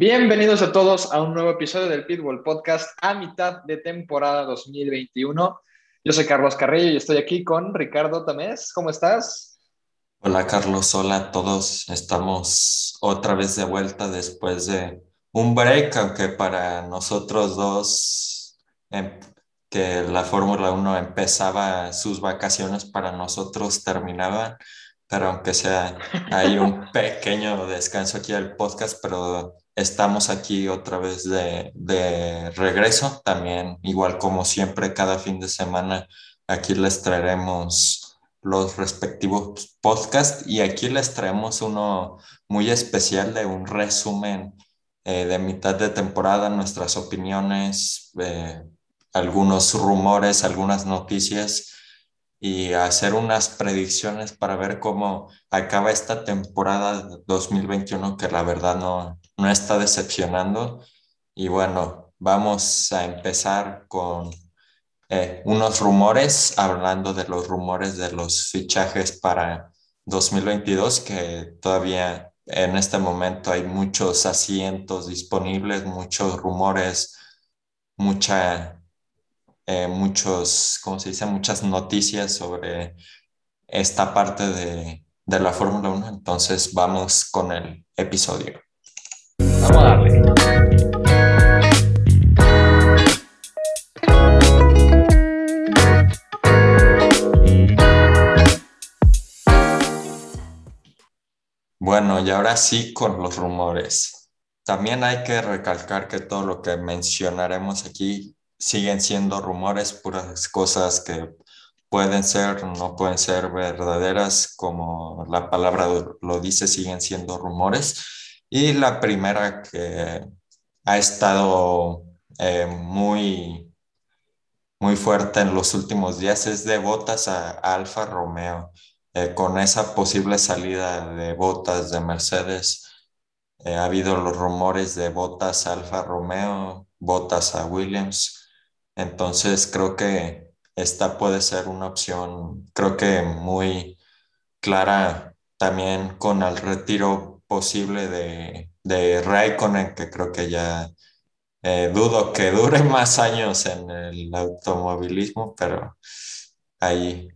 Bienvenidos a todos a un nuevo episodio del Pitbull Podcast a mitad de temporada 2021. Yo soy Carlos Carrillo y estoy aquí con Ricardo Tamés. ¿Cómo estás? Hola Carlos, hola a todos. Estamos otra vez de vuelta después de un break, aunque para nosotros dos, em, que la Fórmula 1 empezaba sus vacaciones, para nosotros terminaba, pero aunque sea, hay un pequeño descanso aquí del podcast, pero estamos aquí otra vez de, de regreso. También, igual como siempre, cada fin de semana, aquí les traeremos los respectivos podcasts y aquí les traemos uno muy especial de un resumen eh, de mitad de temporada, nuestras opiniones, eh, algunos rumores, algunas noticias y hacer unas predicciones para ver cómo acaba esta temporada 2021 que la verdad no, no está decepcionando. Y bueno, vamos a empezar con eh, unos rumores, hablando de los rumores de los fichajes para 2022 que todavía en este momento hay muchos asientos disponibles, muchos rumores, mucha, eh, muchos, ¿cómo se dice? Muchas noticias sobre esta parte de, de la Fórmula 1. Entonces vamos con el episodio. Vamos a darle. Bueno, y ahora sí con los rumores. También hay que recalcar que todo lo que mencionaremos aquí siguen siendo rumores, puras cosas que pueden ser, no pueden ser verdaderas, como la palabra lo dice, siguen siendo rumores. Y la primera que ha estado eh, muy, muy fuerte en los últimos días es de botas a Alfa Romeo. Eh, con esa posible salida de botas de Mercedes, eh, ha habido los rumores de botas Alfa Romeo, botas a Williams. Entonces creo que esta puede ser una opción, creo que muy clara también con el retiro posible de, de Raikkonen, que creo que ya eh, dudo que dure más años en el automovilismo, pero ahí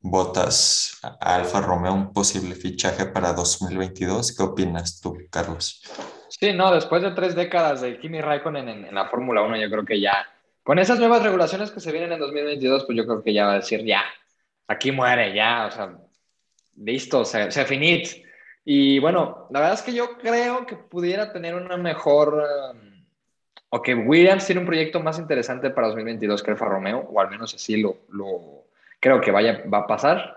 Botas Alfa Romeo, un posible fichaje para 2022. ¿Qué opinas tú, Carlos? Sí, no, después de tres décadas de Kimi Raikkonen en, en la Fórmula 1, yo creo que ya, con esas nuevas regulaciones que se vienen en 2022, pues yo creo que ya va a decir, ya, aquí muere, ya, o sea, listo, se, se finit. Y bueno, la verdad es que yo creo que pudiera tener una mejor, um, o que Williams tiene un proyecto más interesante para 2022 que Alfa Romeo, o al menos así lo, lo creo que vaya, va a pasar.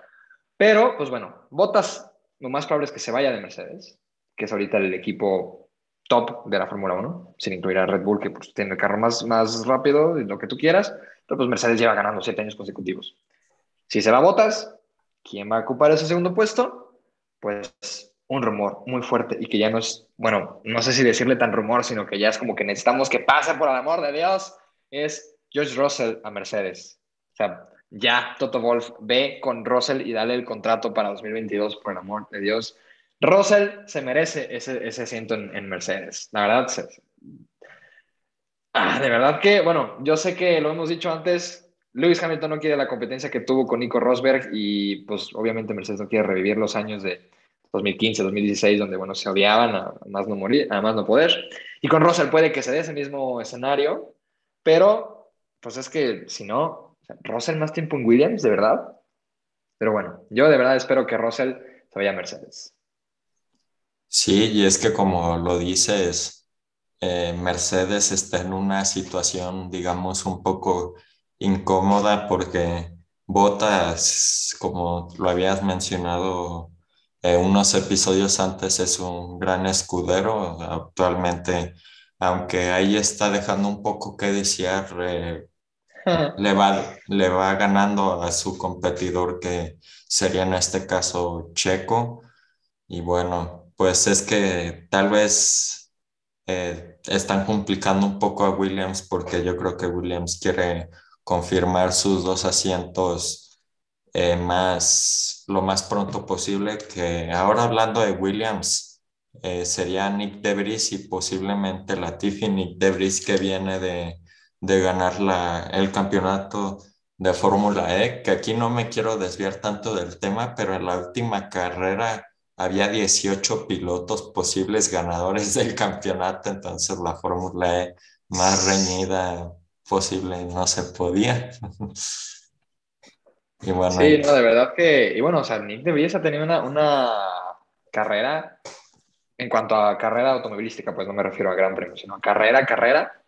Pero, pues bueno, Botas, lo más probable es que se vaya de Mercedes, que es ahorita el equipo top de la Fórmula 1, sin incluir a Red Bull, que pues, tiene el carro más, más rápido y lo que tú quieras. Pero pues Mercedes lleva ganando siete años consecutivos. Si se va a Botas, ¿quién va a ocupar ese segundo puesto? Pues un rumor muy fuerte y que ya no es, bueno, no sé si decirle tan rumor, sino que ya es como que necesitamos que pase por el amor de Dios, es George Russell a Mercedes. O sea, ya Toto Wolf ve con Russell y dale el contrato para 2022, por el amor de Dios. Russell se merece ese, ese asiento en, Mercedes. La verdad, ah, de verdad que, bueno, yo sé que lo hemos dicho antes, Lewis Hamilton no quiere la competencia que tuvo con Nico Rosberg y pues obviamente Mercedes no quiere revivir los años de 2015, 2016, donde, bueno, se odiaban a, más no morir, a no poder. Y con Russell puede que se dé ese mismo escenario, pero pues es que si no, Russell más tiempo en Williams, de verdad. Pero bueno, yo de verdad espero que Russell se vaya a Mercedes. Sí, y es que como lo dices, eh, Mercedes está en una situación, digamos, un poco incómoda porque Bottas, como lo habías mencionado eh, unos episodios antes, es un gran escudero. Actualmente, aunque ahí está dejando un poco que desear, eh, le, va, le va ganando a su competidor que sería en este caso Checo. Y bueno, pues es que tal vez eh, están complicando un poco a Williams porque yo creo que Williams quiere confirmar sus dos asientos eh, más lo más pronto posible. Que ahora hablando de Williams, eh, sería Nick Debris y posiblemente Latifi. Nick Debris que viene de, de ganar la, el campeonato de Fórmula E, que aquí no me quiero desviar tanto del tema, pero en la última carrera había 18 pilotos posibles ganadores del campeonato, entonces la Fórmula E más reñida posible no se podía. y bueno, sí, no, de verdad que, y bueno, o sea, Nick de ha tenido una, una carrera, en cuanto a carrera automovilística, pues no me refiero a Gran Premio, sino a carrera, carrera,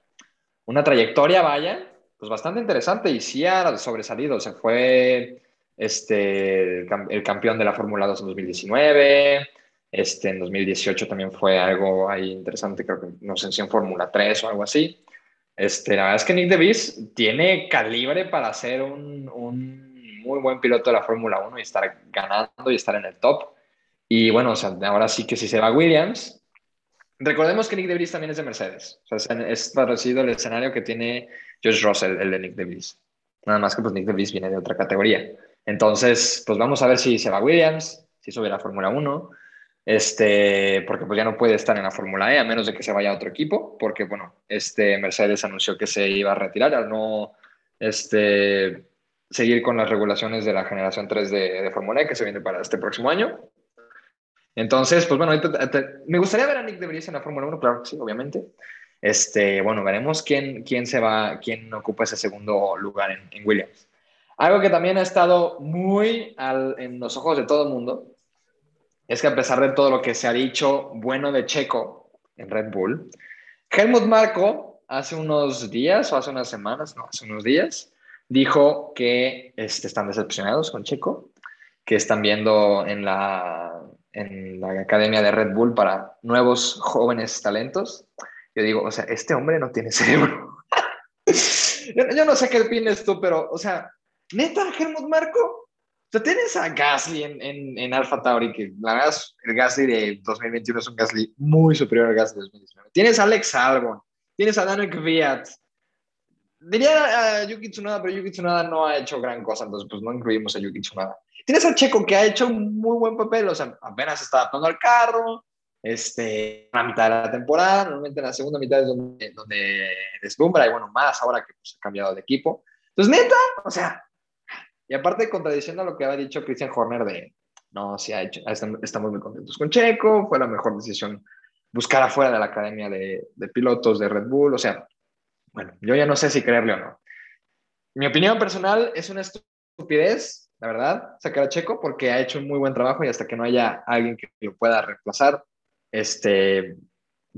una trayectoria, vaya, pues bastante interesante y sí ha sobresalido, se fue este, el campeón de la Fórmula 2 en 2019, este, en 2018 también fue algo ahí interesante, creo que no sé si en Fórmula 3 o algo así. Este, la verdad es que Nick DeVries tiene calibre para ser un, un muy buen piloto de la Fórmula 1 y estar ganando y estar en el top. Y bueno, o sea, ahora sí que si se va Williams, recordemos que Nick DeVries también es de Mercedes. O sea, es parecido el escenario que tiene George Russell, el de Nick DeVries. Nada más que pues Nick DeVries viene de otra categoría. Entonces, pues vamos a ver si se va Williams, si sube la Fórmula 1, este, porque pues ya no puede estar en la Fórmula E a menos de que se vaya a otro equipo, porque bueno, este Mercedes anunció que se iba a retirar al no este, seguir con las regulaciones de la generación 3 de, Fórmula E que se viene para este próximo año. Entonces, pues bueno, me gustaría ver a Nick de Vries en la Fórmula 1, claro que sí, obviamente. Este, bueno, veremos quién, quién se va, quién ocupa ese segundo lugar en Williams. Algo que también ha estado muy en los ojos de todo el mundo es que a pesar de todo lo que se ha dicho bueno de Checo en Red Bull, Helmut Marco hace unos días o hace unas semanas, no, hace unos días, dijo que este, están decepcionados con Checo, que están viendo en la, en la academia de Red Bull para nuevos jóvenes talentos. Yo digo, o sea, este hombre no tiene cerebro. yo, yo, no sé qué opinas tú, pero, o sea, neta, Helmut Marco. O sea, tienes a Gasly en, en, en Alfa Tauri, que la verdad el Gasly de 2021 es un Gasly muy superior al Gasly de 2019. Tienes a Alex Albon, tienes a Daniel Kvyat. Diría a Yuki Tsunoda, pero Yuki Tsunoda no ha hecho gran cosa, entonces pues no incluimos a Yuki Tsunoda. Tienes a Checo que ha hecho un muy buen papel, o sea, apenas está adaptando al carro, este, la mitad de la temporada, normalmente en la segunda mitad es donde, donde deslumbra, y bueno, más ahora que pues, ha cambiado de equipo. Entonces, neta, o sea, y aparte, contradiciendo lo que había dicho Christian Horner de, no, sí, ha hecho, estamos muy contentos con Checo, fue la mejor decisión buscar afuera de la academia de, pilotos de Red Bull, o sea, bueno, yo ya no sé si creerle o no. Mi opinión personal es una estupidez, la verdad, sacar a Checo porque ha hecho un muy buen trabajo y hasta que no haya alguien que lo pueda reemplazar, este,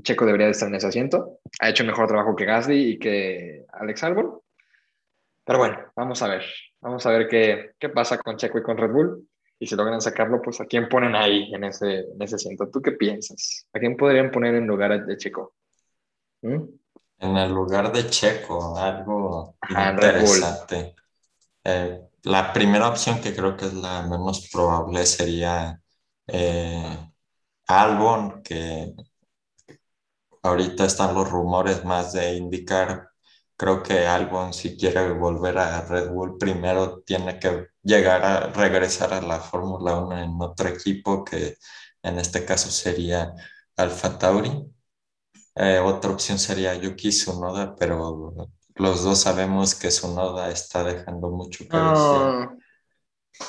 Checo debería de estar en ese asiento. Ha hecho mejor trabajo que Gasly y que Alex Albon. Pero bueno, vamos a ver. Vamos a ver qué, qué pasa con Checo y con Red Bull. Y si logran sacarlo, pues a quién ponen ahí en ese, en ese asiento. ¿Tú qué piensas? ¿A quién podrían poner en lugar de Checo? ¿Mm? En el lugar de Checo, algo interesante. Eh, la primera opción que creo que es la menos probable sería eh, Albon, que ahorita están los rumores más de indicar creo que Albon, si quiere volver a Red Bull, primero tiene que llegar a regresar a la Fórmula 1 en otro equipo, que en este caso sería Alfa Tauri. Eh, otra opción sería Yuki Tsunoda, pero los dos sabemos que Tsunoda está dejando mucho que decir.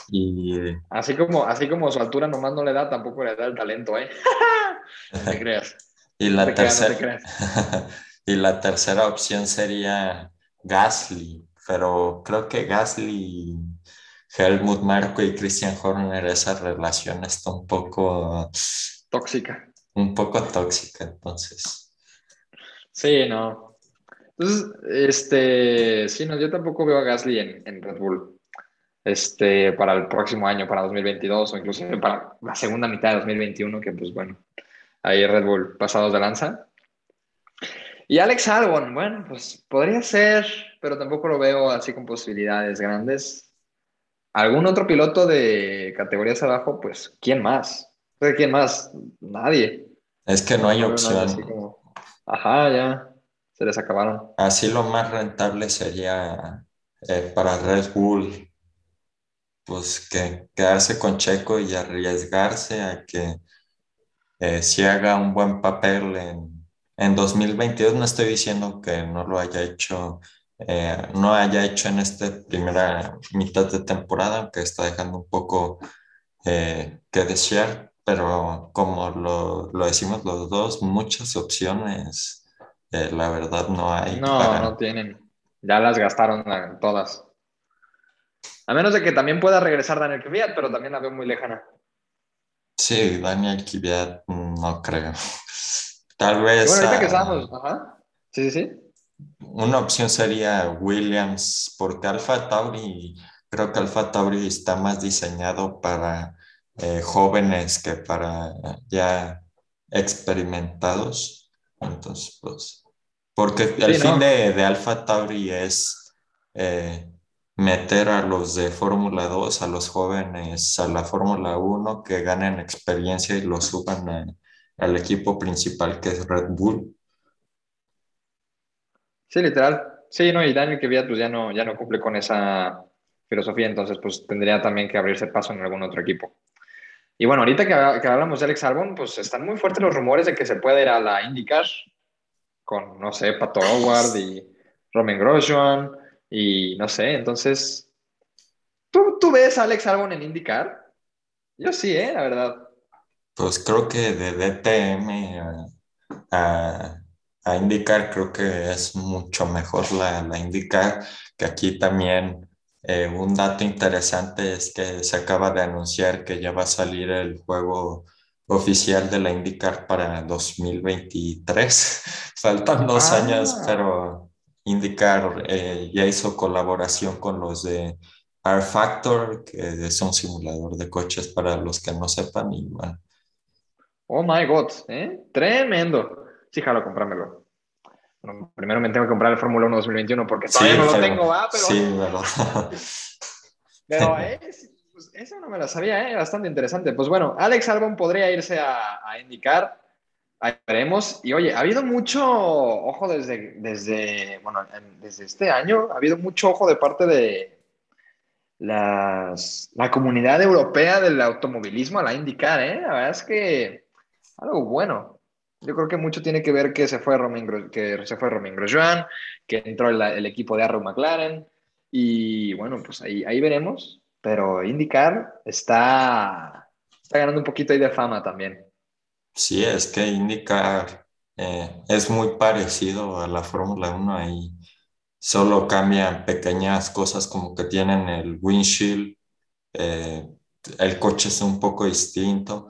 Y... Así como, así como su altura nomás no le da, tampoco le da el talento, ¿eh? no te creas. y la tercera... Y la tercera opción sería Gasly, pero creo que Gasly, Helmut Marco y Christian Horner, esa relación está un poco tóxica. Un poco tóxica, entonces. Sí, no. Entonces, este, sí, no, yo tampoco veo a Gasly en, en Red Bull este, para el próximo año, para 2022 o incluso para la segunda mitad de 2021, que pues bueno, ahí Red Bull pasados de lanza. Y Alex Albon, bueno, pues podría ser, pero tampoco lo veo así con posibilidades grandes. ¿Algún otro piloto de categorías abajo? Pues, ¿quién más? ¿Quién más? Nadie. Es que no hay opción. Ajá, ya, se les acabaron. Así lo más rentable sería eh, para Red Bull, pues que quedarse con Checo y arriesgarse a que eh, si haga un buen papel en, en 2022. No estoy diciendo que no lo haya hecho, eh, no haya hecho en esta primera mitad de temporada, que está dejando un poco eh, que desear, pero como lo, lo, decimos los dos, muchas opciones, la verdad no hay. No, no tienen. Ya las gastaron todas. A menos de que también pueda regresar Daniel Kvyat, pero también la veo muy lejana. Sí, Daniel Kvyat no creo. Tal vez. Bueno, ahorita que estamos, ajá. Sí, sí, sí. Una opción sería Williams, porque Alfa Tauri, creo que Alfa Tauri está más diseñado para eh, jóvenes que para ya experimentados. Entonces, pues, porque el fin de, de Alfa Tauri es eh, meter a los de Fórmula 2, a los jóvenes, a la Fórmula 1, que ganen experiencia y lo suban al equipo principal que es Red Bull. Sí, literal. Sí, no, y Daniel que pues ya no, ya no cumple con esa filosofía, entonces pues tendría también que abrirse paso en algún otro equipo. Y bueno, ahorita que, que hablamos de Alex Albon, pues están muy fuertes los rumores de que se puede ir a la IndyCar con, no sé, Pato Howard y Roman Grosjean y no sé, entonces, ¿tú, ¿tú ves a Alex Albon en IndyCar? Yo sí, ¿eh? La verdad. Pues creo que de DTM a, a, IndyCar creo que es mucho mejor la, la IndyCar, que aquí también eh, un dato interesante es que se acaba de anunciar que ya va a salir el juego oficial de la IndyCar para 2023. Faltan dos ah. años, pero IndyCar eh, ya hizo colaboración con los de R Factor, que es un simulador de coches para los que no sepan. Y bueno. Oh my God, ¿eh? tremendo. Sí, jalo, comprámelo. Bueno, primero me tengo que comprar el Fórmula 1 2021 porque todavía no lo tengo, ¿va? Pero... Sí, verdad. pero es, pues, eso no me lo sabía, ¿eh? bastante interesante. Pues bueno, Alex Albon podría irse a, a indicar Ahí veremos. Y oye, ha habido mucho ojo desde, desde, bueno, desde este año, ha habido mucho ojo de parte de las, la comunidad europea del automovilismo a la indicar, ¿eh? La verdad es que algo bueno. Yo creo que mucho tiene que ver que se fue Romain, que se fue Romain Grosjean, que entró el, el, equipo de Arrow McLaren. Y bueno, pues ahí, ahí veremos. Pero IndyCar está, está ganando un poquito ahí de fama también. Sí, es que IndyCar eh, es muy parecido a la Fórmula 1 ahí solo cambian pequeñas cosas como que tienen el windshield, eh, el coche es un poco distinto.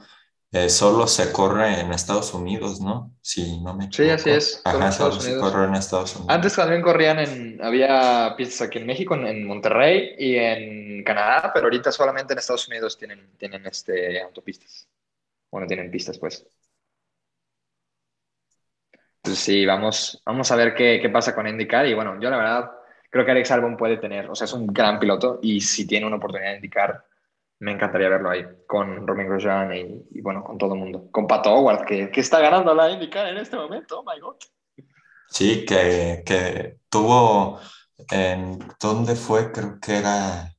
Eh, solo se corre en Estados Unidos, ¿no? Sí, no me Sí, así es. Ajá, solo se corre en Estados Unidos. Antes también corrían en, había pistas aquí en México, en, Monterrey y en Canadá, pero ahorita solamente en Estados Unidos tienen, tienen este, autopistas. Bueno, tienen pistas, pues. Pues sí, vamos, vamos a ver qué, qué pasa con IndyCar. Y bueno, yo la verdad creo que Alex Albon puede tener, o sea, es un gran piloto y si tiene una oportunidad de indicar, me encantaría verlo ahí con Romain Grosjean y, bueno, con todo el mundo. Con Pato Howard, que, que, está ganando la IndyCar en este momento. Oh my God. Sí, que, que tuvo en dónde fue, creo que era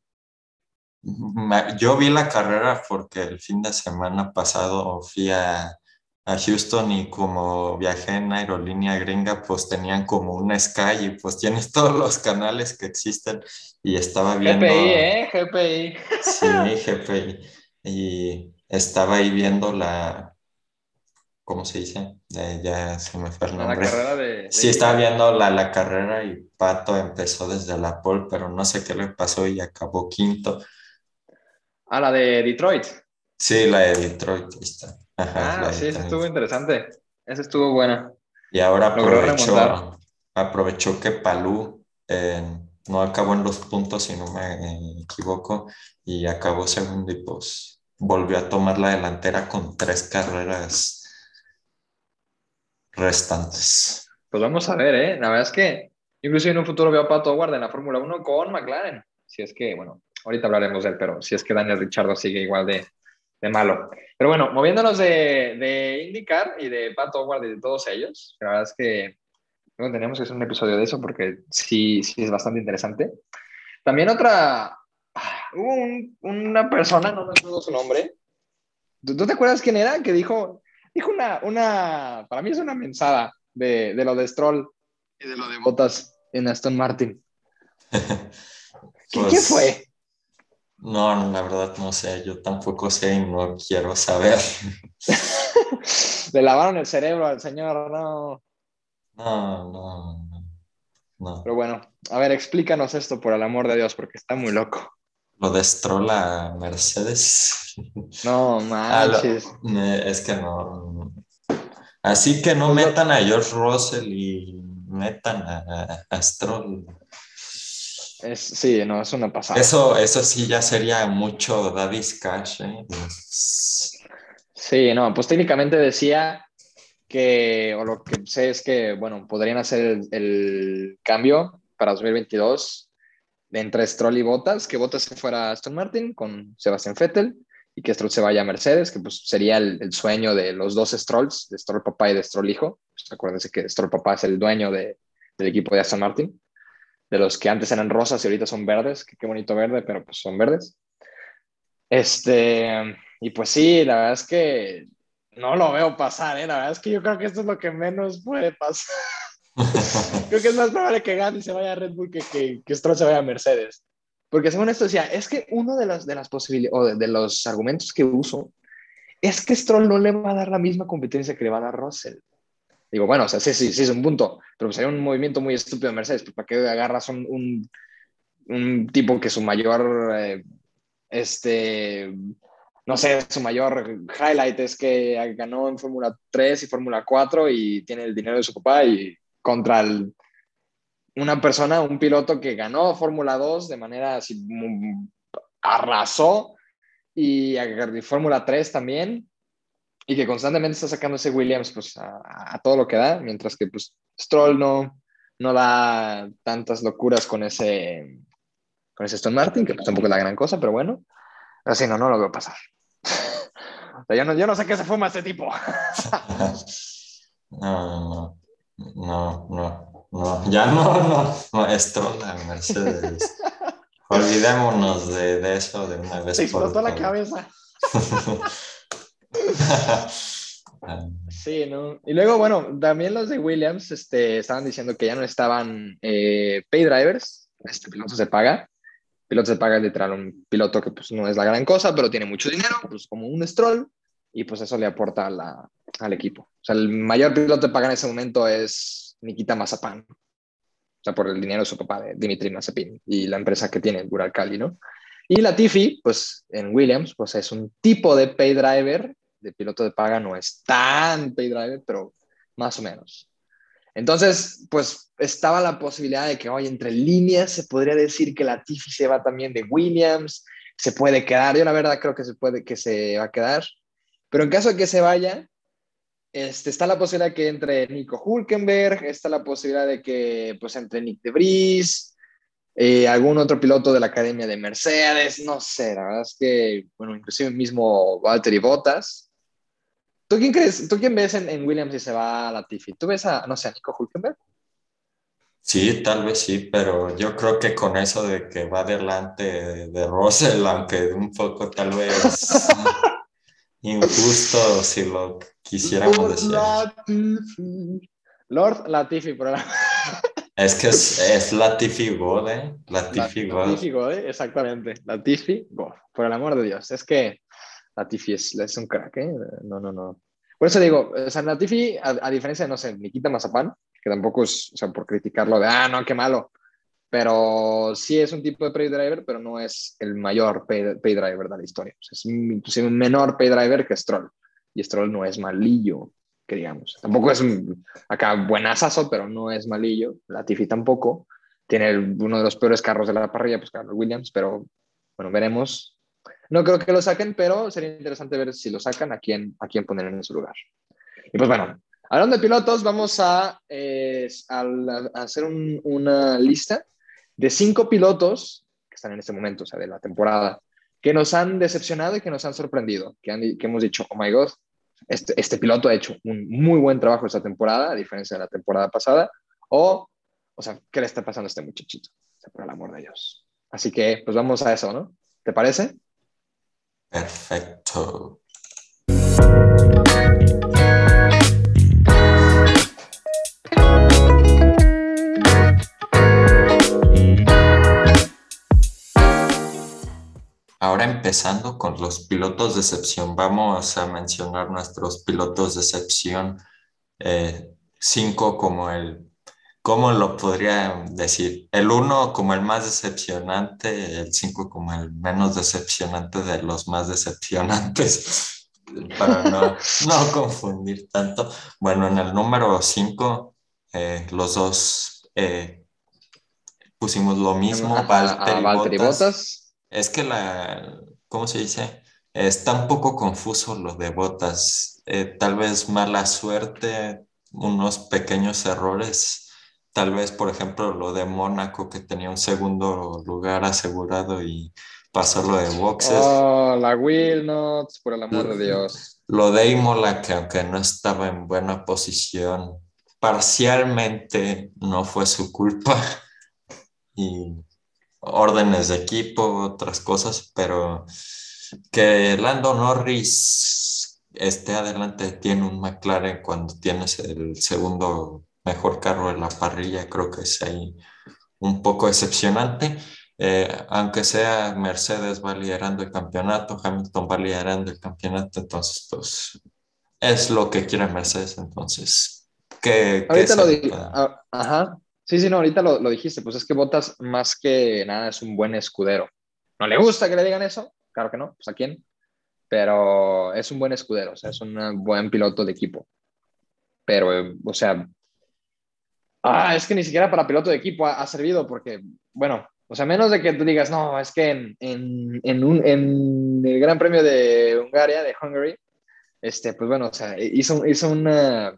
yo vi la carrera porque el fin de semana pasado fui a, a, Houston y como viajé en aerolínea gringa, pues tenían como un Sky y pues tienes todos los canales que existen y estaba viendo... GPI, ¿eh? GPI. Sí, GPI. Y estaba ahí viendo la... ¿Cómo se dice? ya se me fue el nombre. La carrera de... Sí, estaba viendo la, la carrera y Pato empezó desde la pole, pero no sé qué le pasó y acabó quinto. Ah, la de Detroit. Sí, la de Detroit, está. Ah, sí, esa estuvo interesante. Esa estuvo buena. Y ahora aprovechó, aprovechó que Palú eh, no acabó en los puntos, si no me equivoco, y acabó segundo y pues volvió a tomar la delantera con tres carreras restantes. Pues vamos a ver, ¿eh? La verdad es que incluso en un futuro veo a Pato Ward en la Fórmula 1 con McLaren. Si es que, bueno, ahorita hablaremos de él, pero si es que Daniel Richardo sigue igual de, de malo. Pero bueno, moviéndonos de, de IndyCar y de Pat Howard y de todos ellos, la verdad es que no tenemos que hacer un episodio de eso porque sí, sí es bastante interesante. También otra, hubo una persona, no me acuerdo su nombre, ¿Tú, te acuerdas quién era? Que dijo, dijo una, una, para mí es una mensada de, de lo de Stroll y de lo de Botas en Aston Martin. ¿Qué, ¿Qué Pues, fue? No, la verdad no sé, yo tampoco sé y no quiero saber. Le lavaron el cerebro al señor, no. No, no, no. no. Pero bueno, a ver, explícanos esto por el amor de Dios, porque está muy loco. Lo de Stroll a Mercedes. No Ah, lo- manches. es que no. Así que no Pues metan a George Russell y metan a, a Stroll. Es, sí, no, es una pasada. Eso, eso sí ya sería mucho Daddy's Cash, ¿eh? Sí, no, pues técnicamente decía que, o lo que sé es que, bueno, podrían hacer el, el cambio para 2022 de entre Stroll y Bottas, que Bottas se fuera a Aston Martin con Sebastian Vettel y que Stroll se vaya a Mercedes, que pues sería el, el sueño de los dos Strolls, de Stroll papá y de Stroll hijo. Pues, acuérdense que Stroll papá es el dueño de- del equipo de Aston Martin, de los que antes eran rosas y ahorita son verdes, qué bonito verde, pero pues son verdes. Este, y pues sí, la verdad es que no lo veo pasar, ¿eh? La verdad es que yo creo que esto es lo que menos puede pasar. Creo que es más probable que Gandhi se vaya a Red Bull que, que, que Stroll se vaya a Mercedes. Porque según esto decía, es que uno de las, de las posibilidades, de, de los argumentos que uso, es que Stroll no le va a dar la misma competencia que le va a dar Russell. Digo, bueno, o sea, sí, sí, sí es un punto, pero sería un movimiento muy estúpido de Mercedes, pues ¿para qué agarras un, un, un tipo que su mayor, eh, este, no sé, su mayor highlight es que ganó en Fórmula 3 y Fórmula 4 y tiene el dinero de su papá y contra el, una persona, un piloto que ganó Fórmula 2 de manera así, mm, arrasó y Fórmula 3 también y que constantemente está sacando ese Williams pues a, a, todo lo que da, mientras que pues Stroll no, no da tantas locuras con ese con ese Aston Martin, que pues, tampoco es la gran cosa, pero bueno, así no, no lo veo pasar. o sea, yo, no, yo no sé qué se fuma este tipo. no, no, no, no, no, ya no, no, no, Stroll a Mercedes. Olvidémonos de, de, eso de una vez. Se explotó la cabeza. Sí, ¿no? Y luego, bueno, también los de Williams este, estaban diciendo que ya no estaban eh, pay drivers, este piloto se paga. Piloto se paga literal un piloto que pues no es la gran cosa, pero tiene mucho dinero, pues como un stroll, y pues eso le aporta a la, al equipo. O sea, el mayor piloto de paga en ese momento es Nikita Mazapán, o sea, por el dinero de su papá, de Dimitri Mazepin, y la empresa que tiene, Duralcali, ¿no? Y Latifi, pues en Williams, pues es un tipo de pay driver, de piloto de paga, no es tan pay driver, pero más o menos. Entonces, pues estaba la posibilidad de que hoy entre líneas se podría decir que Latifi se va también de Williams, se puede quedar, yo la verdad creo que se puede que se va a quedar, pero en caso de que se vaya, este, está la posibilidad que entre Nico Hulkenberg, está la posibilidad de que pues entre Nick de Vries, eh, algún otro piloto de la academia de Mercedes, no sé, la verdad es que, bueno, inclusive mismo Valtteri Bottas. ¿Tú quién crees, tú quién ves en, en, Williams si se va a Latifi? ¿Tú ves a, no sé, a Nico Hulkenberg? Sí, tal vez sí, pero yo creo que con eso de que va delante de, de Russell, aunque un poco tal vez injusto si lo quisiéramos Lord decir. Latifi. Lord Latifi, por la... Es que es, es Latifi God, ¿eh? Latifi God. Latifi ¿eh? exactamente. Latifi God, por el amor de Dios. Es que Latifi es, es un crack, ¿eh? No, no, no. Por eso digo, o sea, Latifi, a, a diferencia de, no sé, Nikita Mazapán, que tampoco es, o sea, por criticarlo de, ah, no, qué malo, pero sí es un tipo de pay driver, pero no es el mayor pay, pay driver de la historia. O sea, es inclusive un menor pay driver que Stroll. Y Stroll no es malillo, que digamos. Tampoco es acá buenazazo, pero no es malillo. Latifi tampoco. Tiene el, uno de los peores carros de la parrilla, pues Carlos Williams, pero bueno, veremos. No creo que lo saquen, pero sería interesante ver si lo sacan, a quién, a quién poner en su lugar. Y pues bueno, hablando de pilotos, vamos a, eh, a, a hacer un, una lista de cinco pilotos que están en este momento, o sea, de la temporada, que nos han decepcionado y que nos han sorprendido, que, han, que hemos dicho, oh my god, este, este, piloto ha hecho un muy buen trabajo esta temporada, a diferencia de la temporada pasada, o, o sea, ¿qué le está pasando a este muchachito? Por el amor de Dios. Así que, pues vamos a eso, ¿no? ¿Te parece? Perfecto. Empezando con los pilotos de excepción. Vamos a mencionar nuestros pilotos de excepción. Eh, cinco como el, ¿cómo lo podría decir? El uno como el más decepcionante, el cinco como el menos decepcionante de los más decepcionantes, para no, no confundir tanto. Bueno, en el número cinco, eh, los dos eh, pusimos lo mismo, Valtteri, Bottas. Es que la, ¿cómo se dice? Está un poco confuso lo de Botas. Eh, tal vez mala suerte, unos pequeños errores. Tal vez, por ejemplo, lo de Mónaco, que tenía un segundo lugar asegurado y pasó lo de boxes. Oh, la Wilnots, por el amor de Dios. Lo de Imola, que aunque no estaba en buena posición, parcialmente no fue su culpa. Y órdenes de equipo, otras cosas, pero que Lando Norris esté adelante tiene un McLaren cuando tienes el segundo mejor carro en la parrilla, creo que es ahí un poco decepcionante. Eh, aunque sea Mercedes va liderando el campeonato, Hamilton va liderando el campeonato, entonces pues es lo que quiere Mercedes, entonces. ¿qué, Ahorita lo digo. Ah, ajá. Sí, sí, no, ahorita lo, lo, dijiste, pues es que Botas más que nada es un buen escudero. ¿No le gusta que le digan eso? Claro que no, pues a quién. Pero es un buen escudero, o sea, es un buen piloto de equipo. Pero, o sea, ah, es que ni siquiera para piloto de equipo ha, servido porque, bueno, o sea, menos de que tú digas, no, es que en, en, un, en el Gran Premio de Hungaria, de Hungary, este, pues bueno, o sea, hizo, hizo una,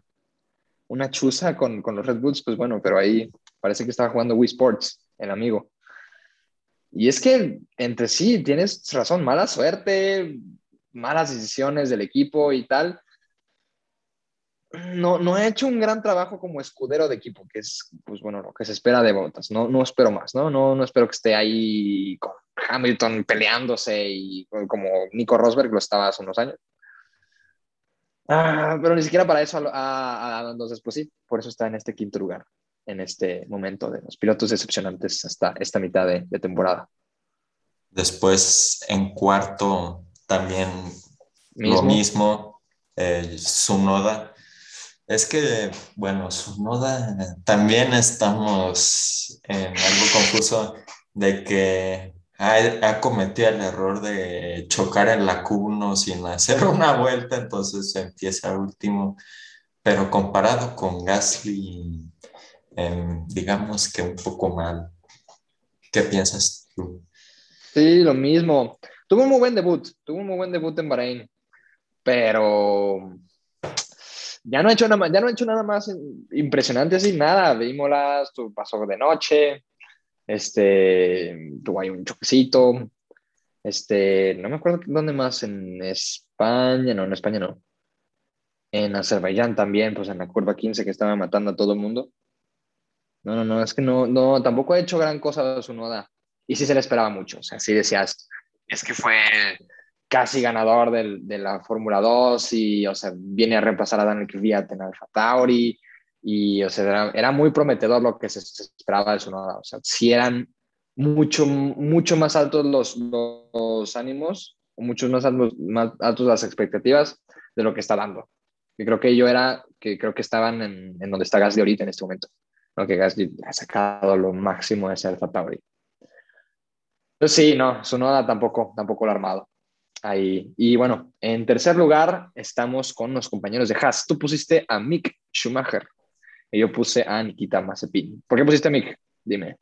una chuza con, con, los Red Bulls, pues bueno, pero ahí parece que estaba jugando Wii Sports, el amigo. Y es que entre sí, tienes razón, mala suerte, malas decisiones del equipo y tal. No, no he hecho un gran trabajo como escudero de equipo, que es, pues bueno, lo que se espera de Botas. No, no espero más, ¿no? ¿no? No espero que esté ahí con Hamilton peleándose y como Nico Rosberg lo estaba hace unos años. Ah, pero ni siquiera para eso, entonces, pues sí, por eso está en este quinto lugar, en este momento de los pilotos decepcionantes hasta esta mitad de, temporada. Después, en cuarto, también lo mismo, eh, Sunoda. Es que, bueno, Sunoda también estamos en algo confuso de que ha, cometido el error de chocar en la Q1 sin hacer una vuelta, entonces empieza último, pero comparado con Gasly, em, digamos que un poco mal. ¿Qué piensas tú? Sí, lo mismo. Tuvo un muy buen debut, tuvo un muy buen debut en Bahrein, pero ya no ha hecho nada, ya no ha hecho nada más impresionante así, nada. Vimos las, pasó de noche, este, tuvo ahí un choquecito. Este, no me acuerdo dónde más, en España, no, en España no. En Azerbaiyán también, pues en la curva 15 que estaba matando a todo el mundo. No, no, no, es que no, no, tampoco ha hecho gran cosa su noda. Y sí se le esperaba mucho, o sea, sí decías, es que fue casi ganador del, de la Fórmula 2 y, o sea, viene a reemplazar a Daniel Kvyat en Alfa Tauri y o sea, era, muy prometedor lo que se, esperaba de su noda. O sea, si eran mucho, mucho más altos los, los ánimos, muchos más altos, más altos las expectativas de lo que está dando. Y creo que yo era, que creo que estaban en, en donde está Gasly ahorita en este momento. ¿no? Que Gasly ha sacado lo máximo de Alfa Tauri. Pues sí, no, su noda tampoco, tampoco lo ha armado. Ahí. Y bueno, en tercer lugar estamos con los compañeros de Haas. Tú pusiste a Mick Schumacher y yo puse a Nikita Mazepin. ¿Por qué pusiste a Mick? Dime.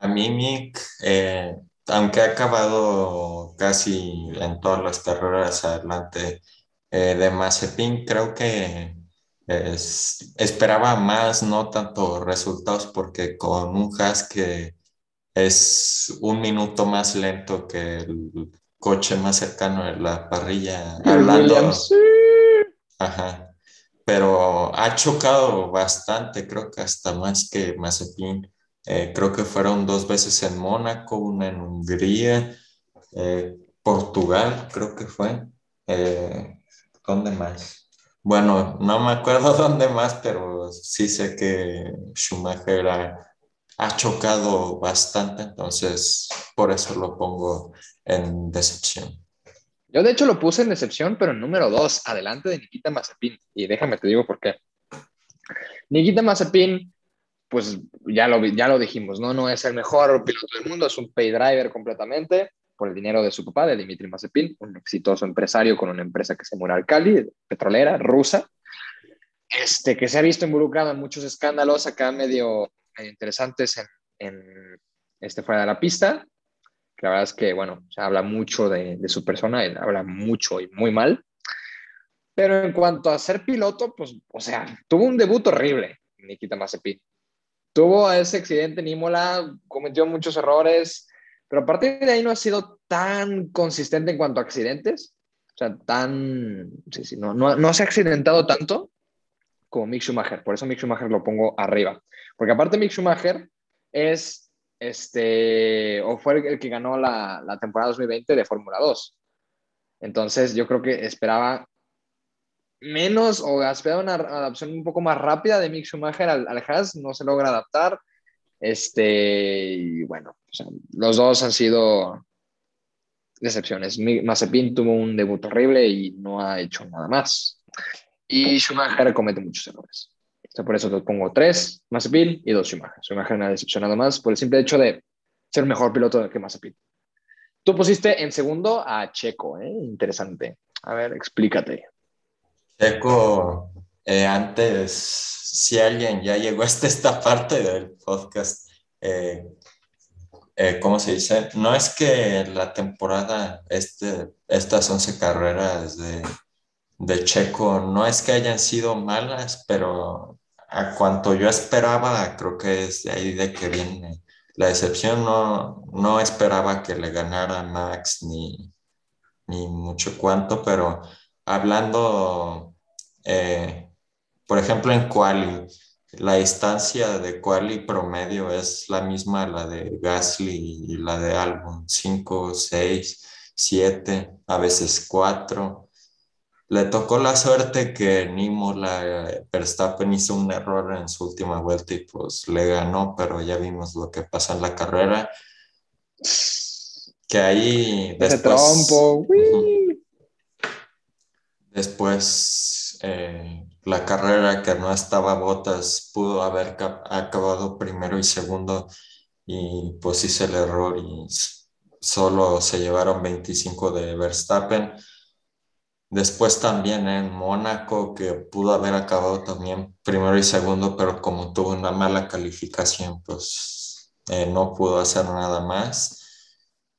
A mí, Mick, eh, aunque ha acabado casi en todas las carreras adelante eh, de Mazepin, creo que esperaba más, no tanto resultados, porque con un Haas que es un minuto más lento que el coche más cercano de la parrilla, hablando. Ajá pero ha chocado bastante, creo que hasta más que Mazepin. Eh, creo que fueron dos veces en Mónaco, una en Hungría, eh, Portugal, creo que fue. Eh, ¿Dónde más? Bueno, no me acuerdo dónde más, pero sí sé que Schumacher ha, ha chocado bastante, entonces por eso lo pongo en decepción. Yo de hecho lo puse en decepción, pero en número dos, adelante de Nikita Mazepin. Y déjame te digo por qué. Nikita Mazepin, pues ya lo, ya lo dijimos, ¿no? No es el mejor piloto del mundo, es un pay driver completamente por el dinero de su papá, de Dimitri Mazepin, un exitoso empresario con una empresa que se llama Cali, petrolera, rusa, este, que se ha visto involucrado en muchos escándalos acá medio, interesantes en, este fuera de la pista, la verdad es que, bueno, habla mucho de, de su persona, él habla mucho y muy mal, pero en cuanto a ser piloto, pues, o sea, tuvo un debut horrible, Nikita Mazepin. Tuvo ese accidente en Imola, cometió muchos errores, pero a partir de ahí no ha sido tan consistente en cuanto a accidentes. O sea, tan. Sí, sí, no, no, no se ha accidentado tanto como Mick Schumacher. Por eso Mick Schumacher lo pongo arriba. Porque aparte Mick Schumacher es, este, o fue el, que ganó la, la temporada 2020 de Fórmula 2. Entonces yo creo que esperaba menos o esperaba una adaptación un poco más rápida de Mick Schumacher al, al Haas, no se logra adaptar. Este, y bueno, los dos han sido decepciones. Mazepin tuvo un debut horrible y no ha hecho nada más. Y Schumacher comete muchos errores. Por eso te pongo tres Mazepin y dos Schumacher. Schumacher me ha decepcionado más por el simple hecho de ser mejor piloto que Mazepin. Tú pusiste en segundo a Checo, ¿eh? interesante. A ver, explícate. Checo, eh, antes, si alguien ya llegó hasta esta parte del podcast, eh, eh, ¿cómo se dice? No es que la temporada, este, estas 11 carreras de, de Checo, no es que hayan sido malas, pero a cuanto yo esperaba, creo que es de ahí de que viene la decepción. No, no esperaba que le ganara Max ni, ni mucho cuanto, pero hablando, eh, por ejemplo, en Quali, la distancia de quali promedio es la misma la de Gasly y la de Albon, 5, 6, 7, a veces 4. Le tocó la suerte que Nimola Verstappen hizo un error en su última vuelta y pues le ganó, pero ya vimos lo que pasa en la carrera. Que ahí después... Después eh, la carrera que no estaba Botas pudo haber acabado primero y segundo y pues hice el error y solo se llevaron 25 de Verstappen. Después también en Mónaco que pudo haber acabado también primero y segundo, pero como tuvo una mala calificación, pues eh, no pudo hacer nada más.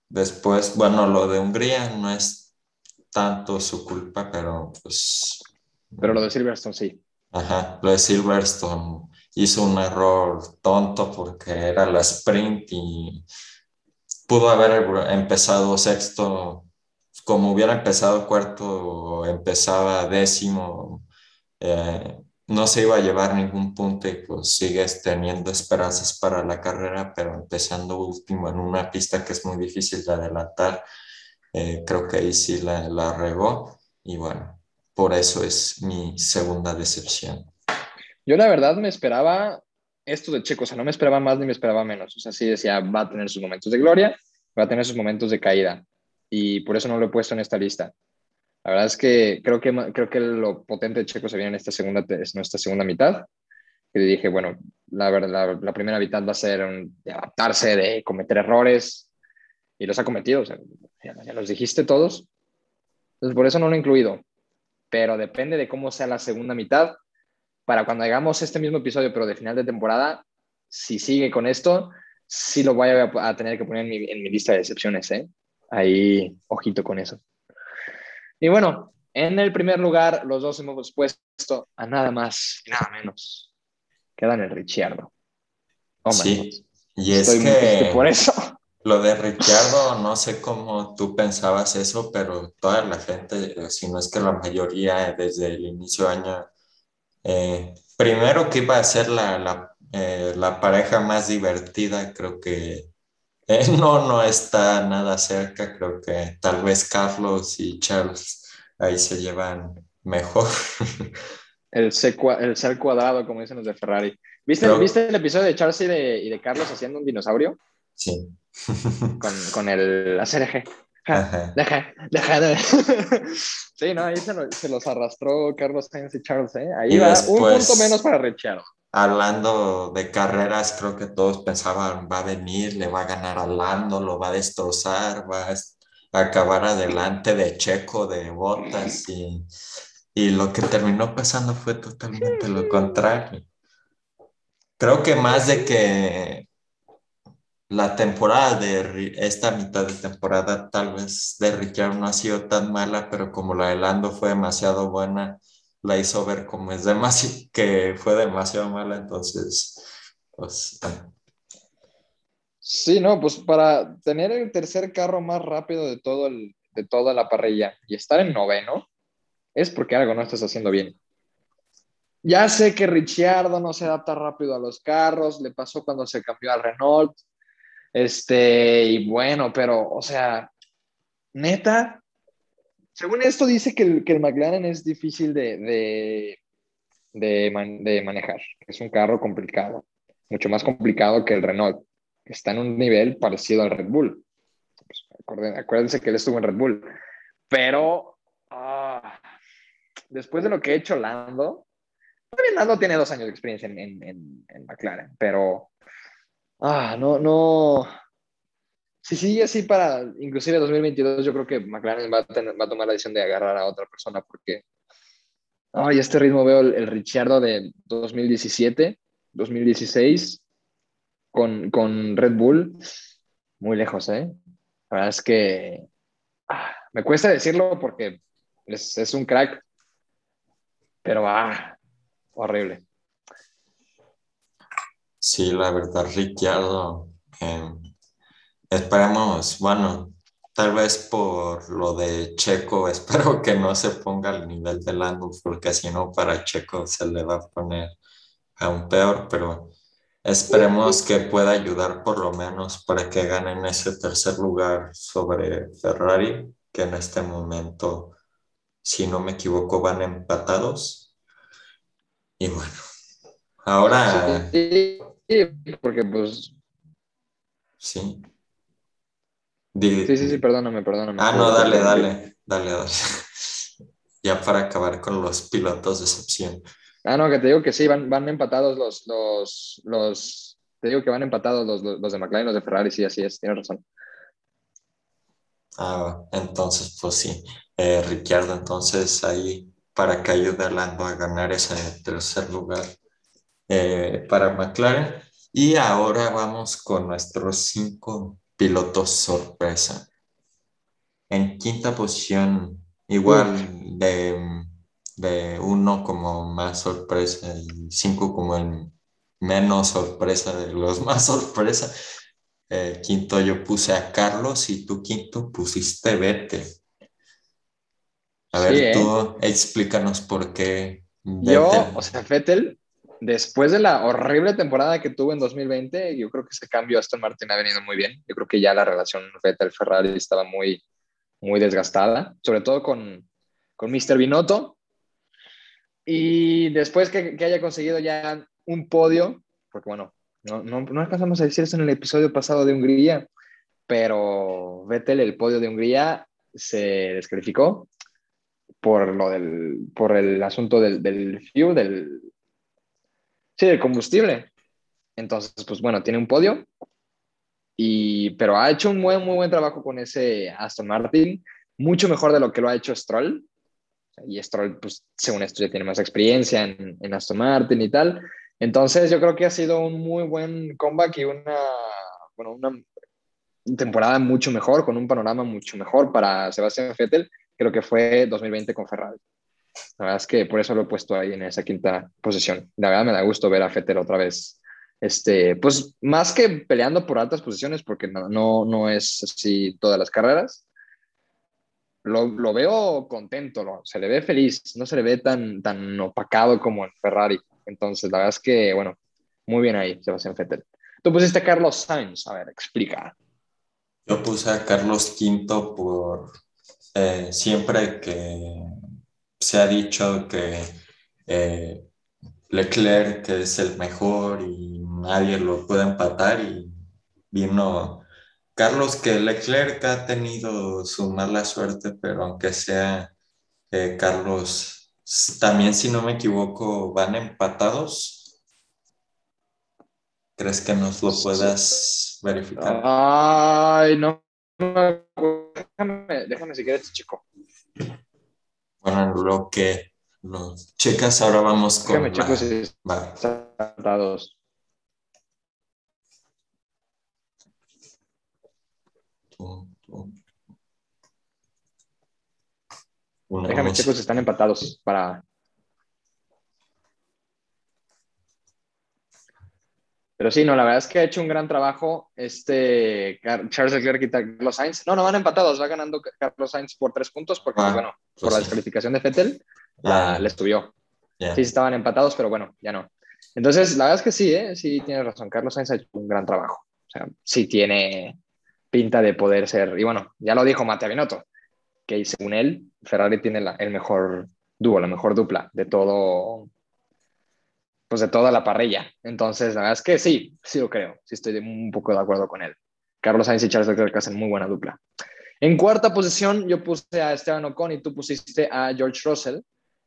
Después, bueno, lo de Hungría no es tanto su culpa, pero pues pero lo de Silverstone sí. Ajá, lo de Silverstone hizo un error tonto porque era la sprint y pudo haber empezado sexto, como hubiera empezado cuarto, empezaba décimo, eh, no se iba a llevar ningún punto y pues sigues teniendo esperanzas para la carrera, pero empezando último en una pista que es muy difícil de adelantar, eh, creo que ahí sí la, la regó y bueno, por eso es mi segunda decepción. Yo la verdad me esperaba esto de Checo, o sea, no me esperaba más ni me esperaba menos. O sea, sí decía, va a tener sus momentos de gloria, va a tener sus momentos de caída. Y por eso no lo he puesto en esta lista. La verdad es que creo que, creo que lo potente de Checo se viene en esta segunda, en nuestra segunda mitad. Y dije, bueno, la, la, la primera mitad va a ser de adaptarse, de cometer errores. Y los ha cometido, ya, los dijiste todos. Entonces, por eso no lo he incluido pero depende de cómo sea la segunda mitad. Para cuando hagamos este mismo episodio, pero de final de temporada, si sigue con esto, sí lo voy a, tener que poner en mi, en mi, lista de excepciones. ¿eh? Ahí, ojito con eso. Y bueno, en el primer lugar, los dos hemos puesto a nada más y nada menos. Quedan el Ricciardo. Oh, sí, y es que por eso. Lo de Ricciardo, no sé cómo tú pensabas eso, pero toda la gente, si no es que la mayoría desde el inicio de año, eh, primero que iba a ser la, la, eh, la pareja más divertida, creo que no, no está nada cerca, creo que tal vez Carlos y Charles ahí se llevan mejor. El, C, el ser cuadrado, como dicen los de Ferrari. ¿Viste, ¿viste el episodio de Charles y de, y de Carlos haciendo un dinosaurio? Sí. con, con el ACRG. deja, deja, deja. sí, no, ahí se, los arrastró Carlos Sainz y Charles, ¿eh? Ahí va un punto menos para Richard. Hablando de carreras, creo que todos pensaban, va a venir, le va a ganar a Lando, lo va a destrozar, va a acabar adelante de Checo, de Botas, y, y lo que terminó pasando fue totalmente lo contrario. Creo que más de que la temporada de esta mitad de temporada tal vez de Ricciardo no ha sido tan mala, pero como la de Lando fue demasiado buena, la hizo ver como es demasiado, que fue demasiado mala, entonces, pues... Sí, no, pues para tener el tercer carro más rápido de, todo el, de toda la parrilla y estar en noveno, es porque algo no estás haciendo bien. Ya sé que Ricciardo no se adapta rápido a los carros, le pasó cuando se cambió al Renault, este, y bueno, pero, o sea, neta, según esto dice que el, que el McLaren es difícil de, de, de, manejar, es un carro complicado, mucho más complicado que el Renault, está en un nivel parecido al Red Bull. Pues, acuérdense que él estuvo en Red Bull, pero ah, después de lo que ha hecho Lando, también Lando tiene dos años de experiencia en, en, en McLaren, pero Ah, no, no. Si sigue así para inclusive 2022, yo creo que McLaren va a, tomar la decisión de agarrar a otra persona porque, ay, este ritmo veo el, el Ricciardo de 2017, 2016 con, con Red Bull, muy lejos, ¿eh? La verdad es que ah, me cuesta decirlo porque es, es un crack, pero ah, horrible. Sí, la verdad, Ricciardo, eh, esperemos, bueno, tal vez por lo de Checo, espero que no se ponga al nivel de Lando, porque si no, para Checo se le va a poner aún peor, pero esperemos que pueda ayudar por lo menos para que ganen ese tercer lugar sobre Ferrari, que en este momento, si no me equivoco, van empatados. Y bueno, ahora... Sí, porque pues... Sí. Sí, sí, sí, perdóname, perdóname. Ah, no, dale, dale, dale, dale. ya para acabar con los pilotos de excepción. Ah, no, que te digo que sí, van, van empatados los, los, los, te digo que van empatados los, los, de McLaren y los de Ferrari, sí, así es, tienes razón. Ah, entonces, pues sí, eh, Ricciardo, entonces ahí para que ayude a Lando a ganar ese tercer lugar. Eh, para McLaren. Y ahora vamos con nuestros cinco pilotos sorpresa. En quinta posición, igual de, de, uno como más sorpresa y cinco como el menos sorpresa de los más sorpresa. Eh, quinto yo puse a Carlos y tú quinto pusiste Vettel. A ver, ¿eh? tú explícanos por qué. Yo, o sea, Vettel después de la horrible temporada que tuvo en 2020, yo creo que ese cambio a Aston Martin ha venido muy bien. Yo creo que ya la relación Vettel-Ferrari estaba muy, muy desgastada, sobre todo con, con Mr. Binotto. Y después que, haya conseguido ya un podio, porque bueno, no, no, no alcanzamos a decir eso en el episodio pasado de Hungría, pero Vettel, el podio de Hungría, se descalificó por, lo del, por el asunto del, del fuel, del, Sí, de combustible. Entonces, pues bueno, tiene un podio, y, pero ha hecho un muy, muy buen trabajo con ese Aston Martin, mucho mejor de lo que lo ha hecho Stroll. Y Stroll, pues según esto, ya tiene más experiencia en, en Aston Martin y tal. Entonces, yo creo que ha sido un muy buen comeback y una, bueno, una temporada mucho mejor, con un panorama mucho mejor para Sebastián Vettel, creo que fue 2020 con Ferrari. La verdad es que por eso lo he puesto ahí en esa quinta posición. La verdad me da gusto ver a Fetter otra vez. Este, pues más que peleando por altas posiciones, porque no, no, no es así todas las carreras, lo, lo veo contento, se le ve feliz, no se le ve tan, tan opacado como en Ferrari. Entonces, la verdad es que, bueno, muy bien ahí, Sebastián Fettel. Tú pusiste a Carlos Sainz, a ver, explica. Yo puse a Carlos Quinto por eh, siempre que se ha dicho que eh, Leclerc es el mejor y nadie lo puede empatar y vino Carlos, que Leclerc ha tenido su mala suerte, pero aunque sea eh, Carlos, también si no me equivoco, van empatados. ¿Crees que nos lo puedas verificar? Ay, no. Déjame, déjame si quieres, chico. Bueno, lo que lo checas, ahora vamos con. Déjame, chico, si están empatados. Déjame checo si están empatados para. Pero sí, no, la verdad es que ha hecho un gran trabajo este Charles Leclerc y Carlos Sainz. No, no van empatados, va ganando Carlos Sainz por tres puntos porque, ah, bueno, por pues la descalificación de Fettel, la, les subió. Sí, estaban empatados, pero bueno, ya no. Entonces, la verdad es que sí, ¿eh? sí, tienes razón. Carlos Sainz ha hecho un gran trabajo. O sea, sí tiene pinta de poder ser. Y bueno, ya lo dijo Matteo Binotto que según él, Ferrari tiene el mejor dúo, la mejor dupla de todo, pues de toda la parrilla. Entonces, la verdad es que sí, sí lo creo, sí estoy un poco de acuerdo con él. Carlos Sainz y Charles Leclerc hacen muy buena dupla. En cuarta posición, yo puse a Esteban Ocon y tú pusiste a George Russell.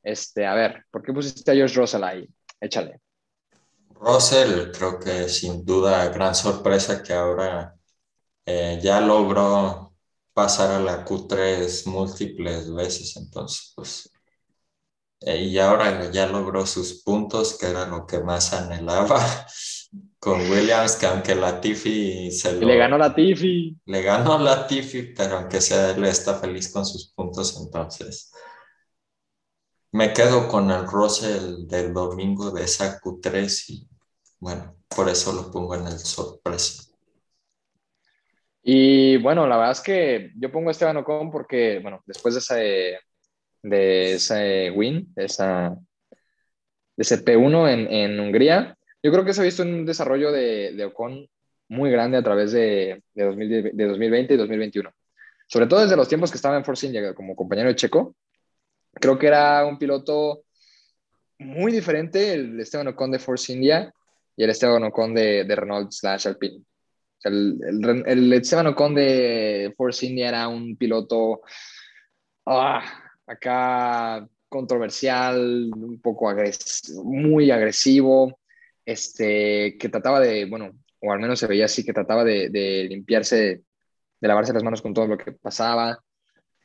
Este, a ver, ¿por qué pusiste a George Russell ahí? Échale. Russell, creo que sin duda gran sorpresa que ahora eh, ya logró pasar a la Q3 múltiples veces, entonces, pues, y ahora ya logró sus puntos, que era lo que más anhelaba con Williams, que aunque Latifi se lo, Le ganó Latifi. Le ganó Latifi, pero aunque sea él está feliz con sus puntos, entonces me quedo con el Russell del domingo de esa Q3 y bueno, por eso lo pongo en el sorpresa. Y bueno, la verdad es que yo pongo a Esteban Ocon porque, bueno, después de ese, de ese win, de, esa, de ese P1 en, en, Hungría, yo creo que se ha visto un desarrollo de, de Ocon muy grande a través de, de, 2020 y 2021. Sobre todo desde los tiempos que estaba en Force India como compañero de Checo. Creo que era un piloto muy diferente el Esteban Ocon de Force India y el Esteban Ocon de, de Renault slash Alpine. El, el, el Esteban Ocon de Force India era un piloto ah, acá controversial, un poco muy agresivo, este, que trataba de, bueno, o al menos se veía así, que trataba de, de limpiarse, de lavarse las manos con todo lo que pasaba,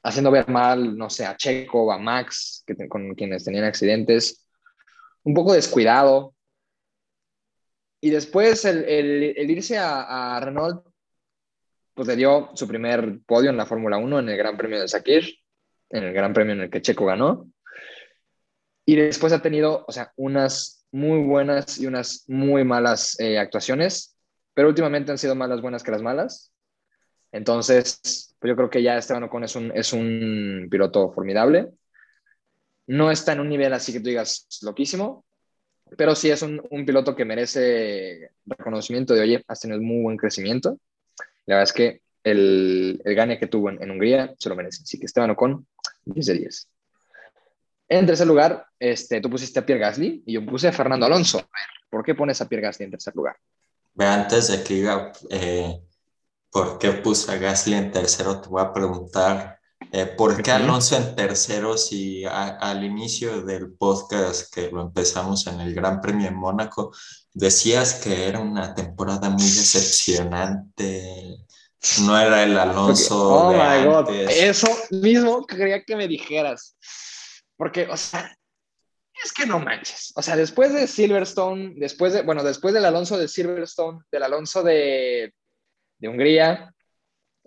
haciendo ver mal, no sé, a Checo, a Max, que, con quienes tenían accidentes, un poco descuidado, y después el, el, irse a, a, Renault, pues le dio su primer podio en la Fórmula 1 en el Gran Premio de Sakir, en el Gran Premio en el que Checo ganó. Y después ha tenido, o sea, unas muy buenas y unas muy malas eh, actuaciones, pero últimamente han sido más las buenas que las malas. Entonces, pues yo creo que ya Esteban Ocon es un, es un piloto formidable. No está en un nivel así que tú digas loquísimo, pero sí es un, piloto que merece reconocimiento de, oye, has tenido muy buen crecimiento. La verdad es que el, el gane que tuvo en, Hungría se lo merece. Así que Esteban Ocon, 10 de 10. En tercer lugar, este, tú pusiste a Pierre Gasly y yo puse a Fernando Alonso. A ¿por qué pones a Pierre Gasly en tercer lugar? Antes de que diga eh, por qué puse a Gasly en tercero, te voy a preguntar eh, ¿Por qué Alonso en tercero si al inicio del podcast que lo empezamos en el Gran Premio en Mónaco decías que era una temporada muy decepcionante? No era el Alonso. Oh my God, eso mismo quería que me dijeras. Porque, o sea, es que no manches. O sea, después de Silverstone, después de, bueno, después del Alonso de Silverstone, del Alonso de, de Hungría,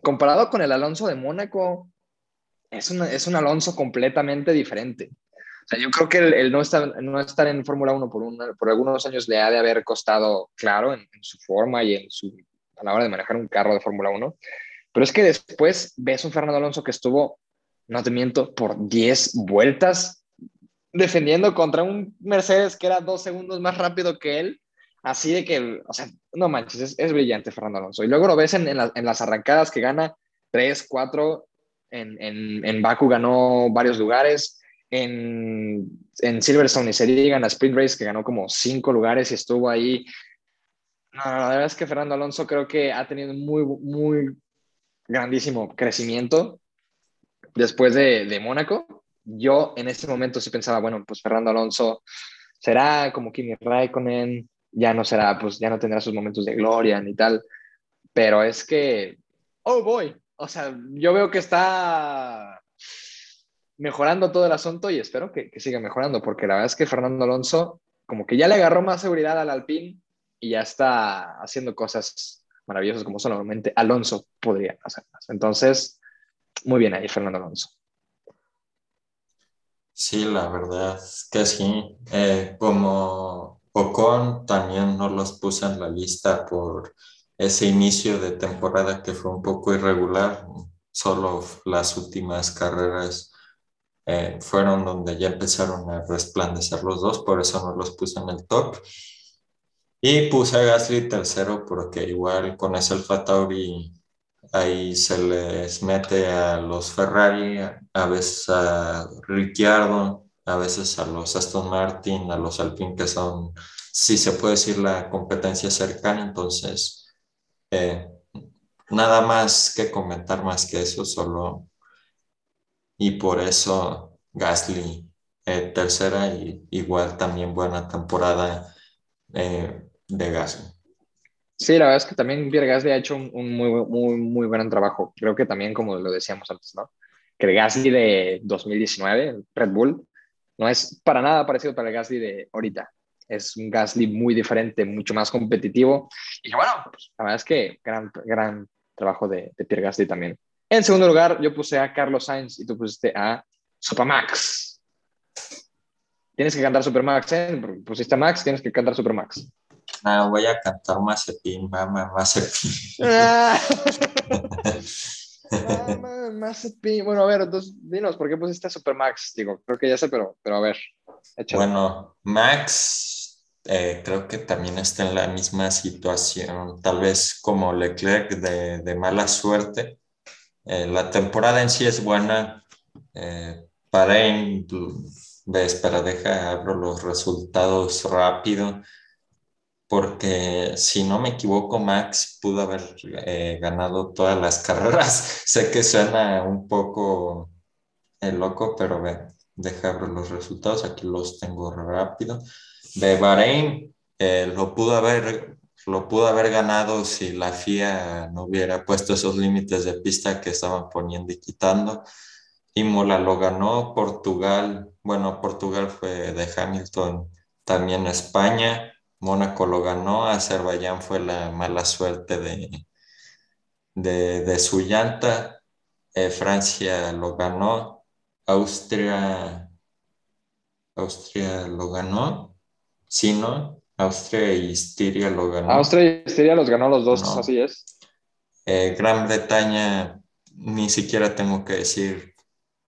comparado con el Alonso de Mónaco, es, es un Alonso completamente diferente. O sea, yo creo que el, no, estar, no estar en Fórmula 1 por, por algunos años le ha de haber costado, claro, en, su forma y en su, a la hora de manejar un carro de Fórmula 1. Pero es que después ves un Fernando Alonso que estuvo, no te miento, por 10 vueltas defendiendo contra un Mercedes que era dos segundos más rápido que él. Así de que, o sea, no manches, es, brillante Fernando Alonso. Y luego lo ves en, las arrancadas que gana 3, 4 en, en, en Baku ganó varios lugares. En, en Silverstone y se digan la Sprint Race que ganó como cinco lugares y estuvo ahí. No, la verdad es que Fernando Alonso creo que ha tenido muy, muy grandísimo crecimiento después de, de Mónaco. Yo en ese momento sí pensaba, bueno, pues Fernando Alonso será como Kimi Raikkonen, ya no será, pues ya no tendrá sus momentos de gloria ni tal, pero es que, oh boy, o sea, yo veo que está mejorando todo el asunto y espero que, que, siga mejorando, porque la verdad es que Fernando Alonso como que ya le agarró más seguridad al Alpine y ya está haciendo cosas maravillosas como solamente Alonso podría hacer más. Entonces, muy bien ahí Fernando Alonso. Sí, la verdad es que sí. Eh, como Ocon también no los puse en la lista por ese inicio de temporada que fue un poco irregular. Solo las últimas carreras eh, fueron donde ya empezaron a resplandecer los dos, por eso no los puse en el top. Y puse a Gasly tercero porque igual con ese Alfa Tauri ahí se les mete a los Ferrari, a veces a Ricciardo, a veces a los Aston Martin, a los Alpine que son, si se puede decir, la competencia cercana. Entonces, eh, nada más que comentar más que eso, solo y por eso Gasly eh, tercera y igual también buena temporada eh, de Gasly. Sí, la verdad es que también Pierre Gasly ha hecho un, muy, muy, muy buen trabajo. Creo que también, como lo decíamos antes, ¿no? Que el Gasly de 2019, Red Bull, no es para nada parecido para el Gasly de ahorita. Es un Gasly muy diferente, mucho más competitivo. Y bueno, pues, la verdad es que gran, gran trabajo de, de Pierre Gasly también. En segundo lugar, yo puse a Carlos Sainz y tú pusiste a Supermax. Tienes que cantar Supermax, ¿eh? Pusiste a Max, tienes que cantar Supermax. No, voy a cantar Mazepin, mamá, Mazepin. Mazepin. Bueno, a ver, entonces, dinos, ¿por qué pusiste Supermax? Digo, creo que ya sé, pero, pero a ver. Bueno, Max eh, creo que también está en la misma situación, tal vez como Leclerc de, de mala suerte eh, la temporada en sí es buena. Eh, Bahrein, de espera, deja, abro los resultados rápido, porque si no me equivoco, Max pudo haber eh, ganado todas las carreras. sé que suena un poco eh, loco, pero ve, deja, abro los resultados, aquí los tengo rápido. De Bahrein, lo pudo haber lo pudo haber ganado si la FIA no hubiera puesto esos límites de pista que estaban poniendo y quitando. Imola lo ganó, Portugal, bueno, Portugal fue de Hamilton, también España, Mónaco lo ganó, Azerbaiyán fue la mala suerte de, de, su llanta, eh, Francia lo ganó, Austria, Austria lo ganó, sí, ¿no? Austria y Estiria lo ganó. Austria y Estiria los ganó los dos, así es. Eh, Gran Bretaña, ni siquiera tengo que decir.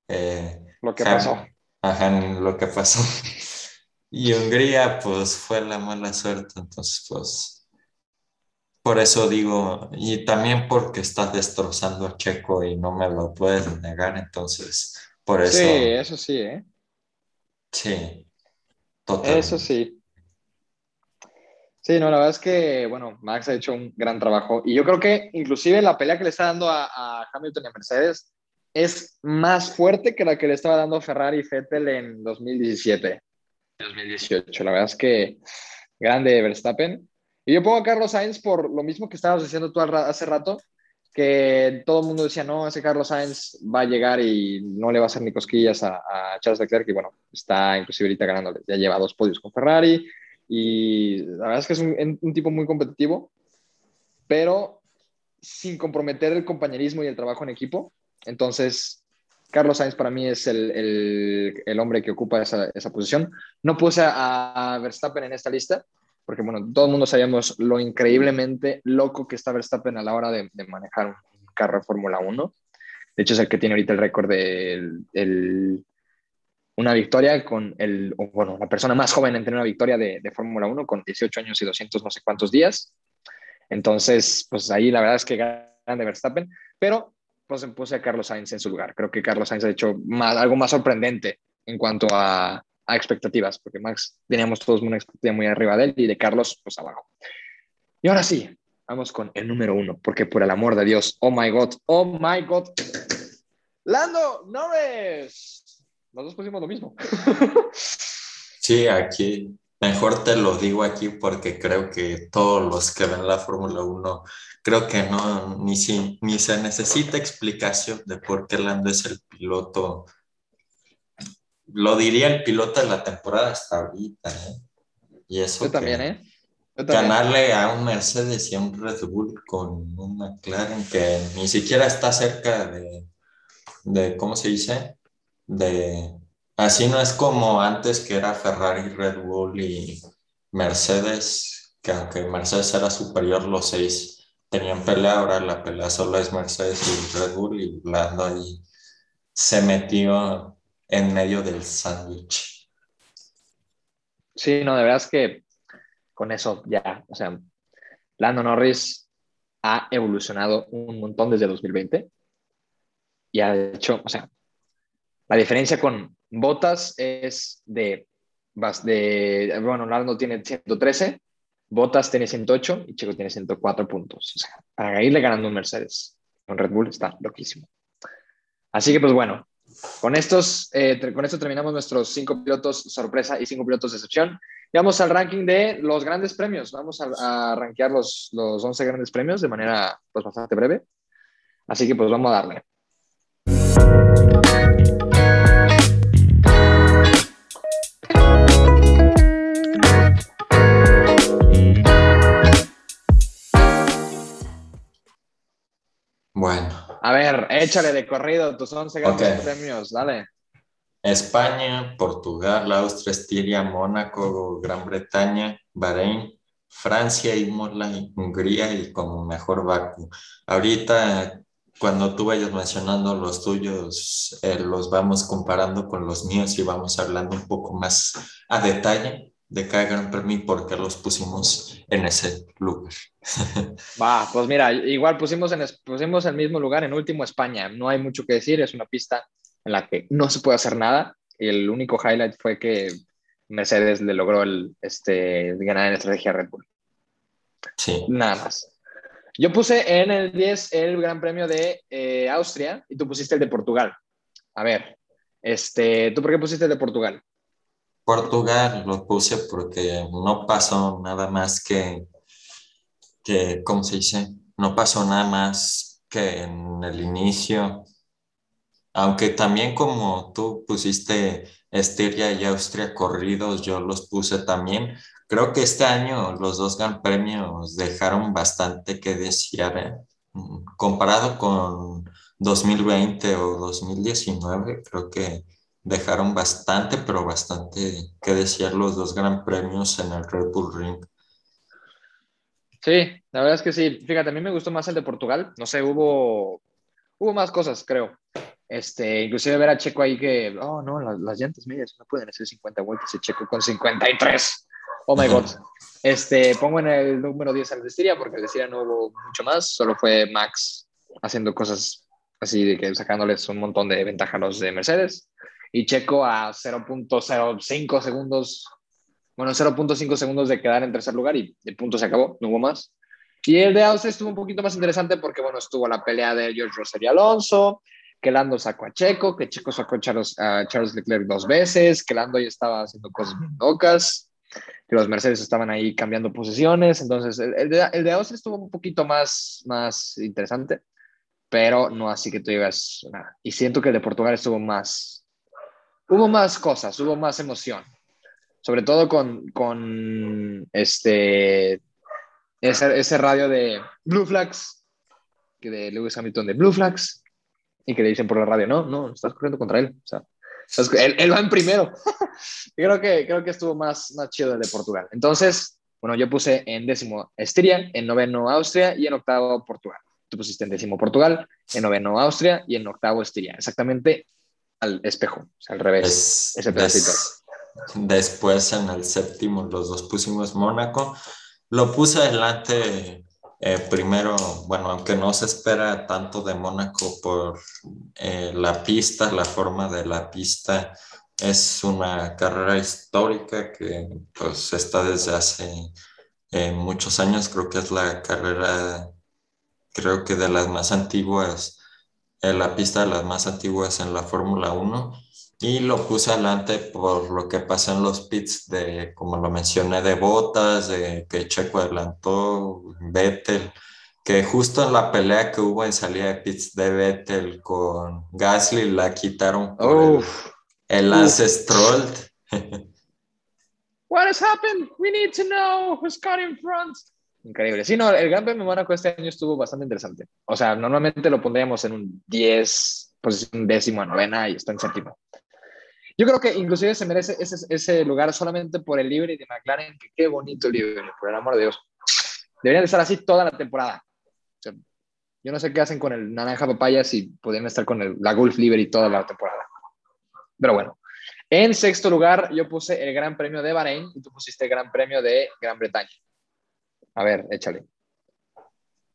Eh, lo que pasó. Ajá, lo que pasó. y Hungría, pues fue la mala suerte, entonces, pues. Por eso digo, y también porque estás destrozando a Checo y no me lo puedes negar, entonces, por eso. Sí, eso sí, ¿eh? Sí, totalmente. Eso sí. Sí, no, la verdad es que, bueno, Max ha hecho un gran trabajo y yo creo que inclusive la pelea que le está dando a, Hamilton y a Mercedes es más fuerte que la que le estaba dando Ferrari y Vettel en 2017, 2018. La verdad es que grande Verstappen. Y yo pongo a Carlos Sainz por lo mismo que estabas diciendo tú hace rato, que todo el mundo decía, no, ese Carlos Sainz va a llegar y no le va a hacer ni cosquillas a, a Charles Leclerc, y bueno, está inclusive ahorita ganándole, ya lleva dos podios con Ferrari, y la verdad es que es un, tipo muy competitivo, pero sin comprometer el compañerismo y el trabajo en equipo. Entonces, Carlos Sainz para mí es el, el, hombre que ocupa esa, esa, posición. No puse a, Verstappen en esta lista, porque bueno, todo el mundo sabíamos lo increíblemente loco que está Verstappen a la hora de, manejar un carro de Fórmula 1. De hecho, es el que tiene ahorita el récord del el, una victoria con el, bueno, la persona más joven en tener una victoria de, de Fórmula 1 con 18 años y 200 no sé cuántos días. Entonces, pues ahí la verdad es que grande Verstappen, pero pues puse a Carlos Sainz en su lugar. Creo que Carlos Sainz ha hecho más, algo más sorprendente en cuanto a, a expectativas, porque Max teníamos todos una expectativa muy arriba de él y de Carlos pues abajo. Y ahora sí, vamos con el número uno, porque por el amor de Dios, oh my God, oh my God, Lando Norris. Los dos pusimos lo mismo. Sí, aquí, mejor te lo digo aquí porque creo que todos los que ven la Fórmula 1, creo que no, ni, si, ni se necesita explicación de por qué Lando es el piloto. Lo diría el piloto de la temporada hasta ahorita, ¿eh? Y eso Yo también, ¿eh? ganarle a un Mercedes y a un Red Bull con un McLaren que ni siquiera está cerca de, de ¿cómo se dice? De, así no es como antes que era Ferrari, Red Bull y Mercedes, que aunque Mercedes era superior, los seis tenían pelea, ahora la pelea solo es Mercedes y Red Bull y Lando ahí se metió en medio del sándwich. Sí, no, de verdad es que con eso ya, o sea, Lando Norris ha evolucionado un montón desde 2020 y ha hecho, o sea, la diferencia con Botas es de, de bueno, Lando tiene 113, Botas tiene 108 y Checo tiene 104 puntos. O sea, para irle ganando un Mercedes con Red Bull está loquísimo. Así que pues bueno, con estos, eh, con esto terminamos nuestros cinco pilotos sorpresa y cinco pilotos de excepción. Y vamos al ranking de los grandes premios. Vamos a, a rankear los, los 11 grandes premios de manera pues, bastante breve. Así que pues vamos a darle. A ver, échale de corrido tus 11 grandes okay. premios, dale. España, Portugal, Austria, Estiria, Mónaco, Gran Bretaña, Bahrein, Francia, Imola, Hungría y como mejor Baku. Ahorita, cuando tú vayas mencionando los tuyos, eh, los vamos comparando con los míos y vamos hablando un poco más a detalle de cada gran premio y por qué los pusimos en ese lugar. Va, pues mira, igual pusimos, en, pusimos el mismo lugar en último España. No hay mucho que decir, es una pista en la que no se puede hacer nada. Y el único highlight fue que Mercedes le logró el, este, ganar en estrategia Red Bull. Sí. Nada más. Yo puse en el 10 el Gran Premio de eh, Austria y tú pusiste el de Portugal. A ver, este, ¿tú por qué pusiste el de Portugal? Portugal lo puse porque no pasó nada más que, que, ¿cómo se dice? No pasó nada más que en el inicio aunque también como tú pusiste Estiria y Austria corridos, yo los puse también. Creo que este año los dos gran premios dejaron bastante que desear. ¿eh? Comparado con 2020 o 2019, creo que dejaron bastante, pero bastante que desear los dos gran premios en el Red Bull Ring. Sí, la verdad es que sí. Fíjate, a mí me gustó más el de Portugal. No sé, hubo, hubo más cosas, creo. Este, inclusive ver a Checo ahí que, oh no, las, las llantas medias no pueden hacer 50 vueltas y Checo con 53. Oh my god. Este, pongo en el número 10 al de porque el de no hubo mucho más, solo fue Max haciendo cosas así de que sacándoles un montón de ventaja a los de Mercedes y Checo a 0.05 segundos, bueno, 0.5 segundos de quedar en tercer lugar y el punto se acabó, no hubo más. Y el de Austria estuvo un poquito más interesante porque, bueno, estuvo la pelea de George Russell y Alonso, que Lando sacó a Checo, que Checo sacó a Charles, a Charles Leclerc dos veces, que Lando ya estaba haciendo cosas locas, que los Mercedes estaban ahí cambiando posiciones. Entonces, el, el, de, el estuvo un poquito más, más interesante, pero no así que tú digas nada. Y siento que el de Portugal estuvo más. Hubo más cosas, hubo más emoción. Sobre todo con, con este, ese, ese radio de Blue Flags, que de Lewis Hamilton de Blue Flags, y que le dicen por la radio, no, no, estás corriendo contra él. O sea, él, él va en primero. creo, que, creo que estuvo más, más chido el de Portugal. Entonces, bueno, yo puse en décimo Estiria, en noveno Austria y en octavo Portugal. Tú pusiste en décimo Portugal, en noveno Austria y en octavo Estiria. Exactamente al espejo, o sea, al revés. Es, ese pedacito. Des, después en el séptimo los dos pusimos Mónaco. Lo puse adelante eh, primero, bueno, aunque no se espera tanto de Mónaco por eh, la pista, la forma de la pista, es una carrera histórica que pues está desde hace en muchos años. Creo que es la carrera, creo que de las más antiguas, en la pista de las más antiguas en la Fórmula 1. Y lo puse adelante por lo que pasa en los pits de, como lo mencioné, de botas, de que Checo adelantó, Vettel, que justo en la pelea que hubo en salida de pits de Vettel con Gasly la quitaron por el, Lance Stroll. What has happened? We need to know who's got in front. Increíble. Sí, no, el Gran Premio Mónaco este año estuvo bastante interesante. O sea, normalmente lo pondríamos en un 10, posición décimo, novena y está en séptimo. Yo creo que inclusive se merece ese, ese lugar solamente por el libre de McLaren, que qué bonito libre, por el amor de Dios. Deberían de estar así toda la temporada. yo no sé qué hacen con el naranja papaya si podrían estar con el, la Gulf Libre toda la temporada. Pero bueno, en sexto lugar yo puse el Gran Premio de Bahrein y tú pusiste el Gran Premio de Gran Bretaña. A ver, échale.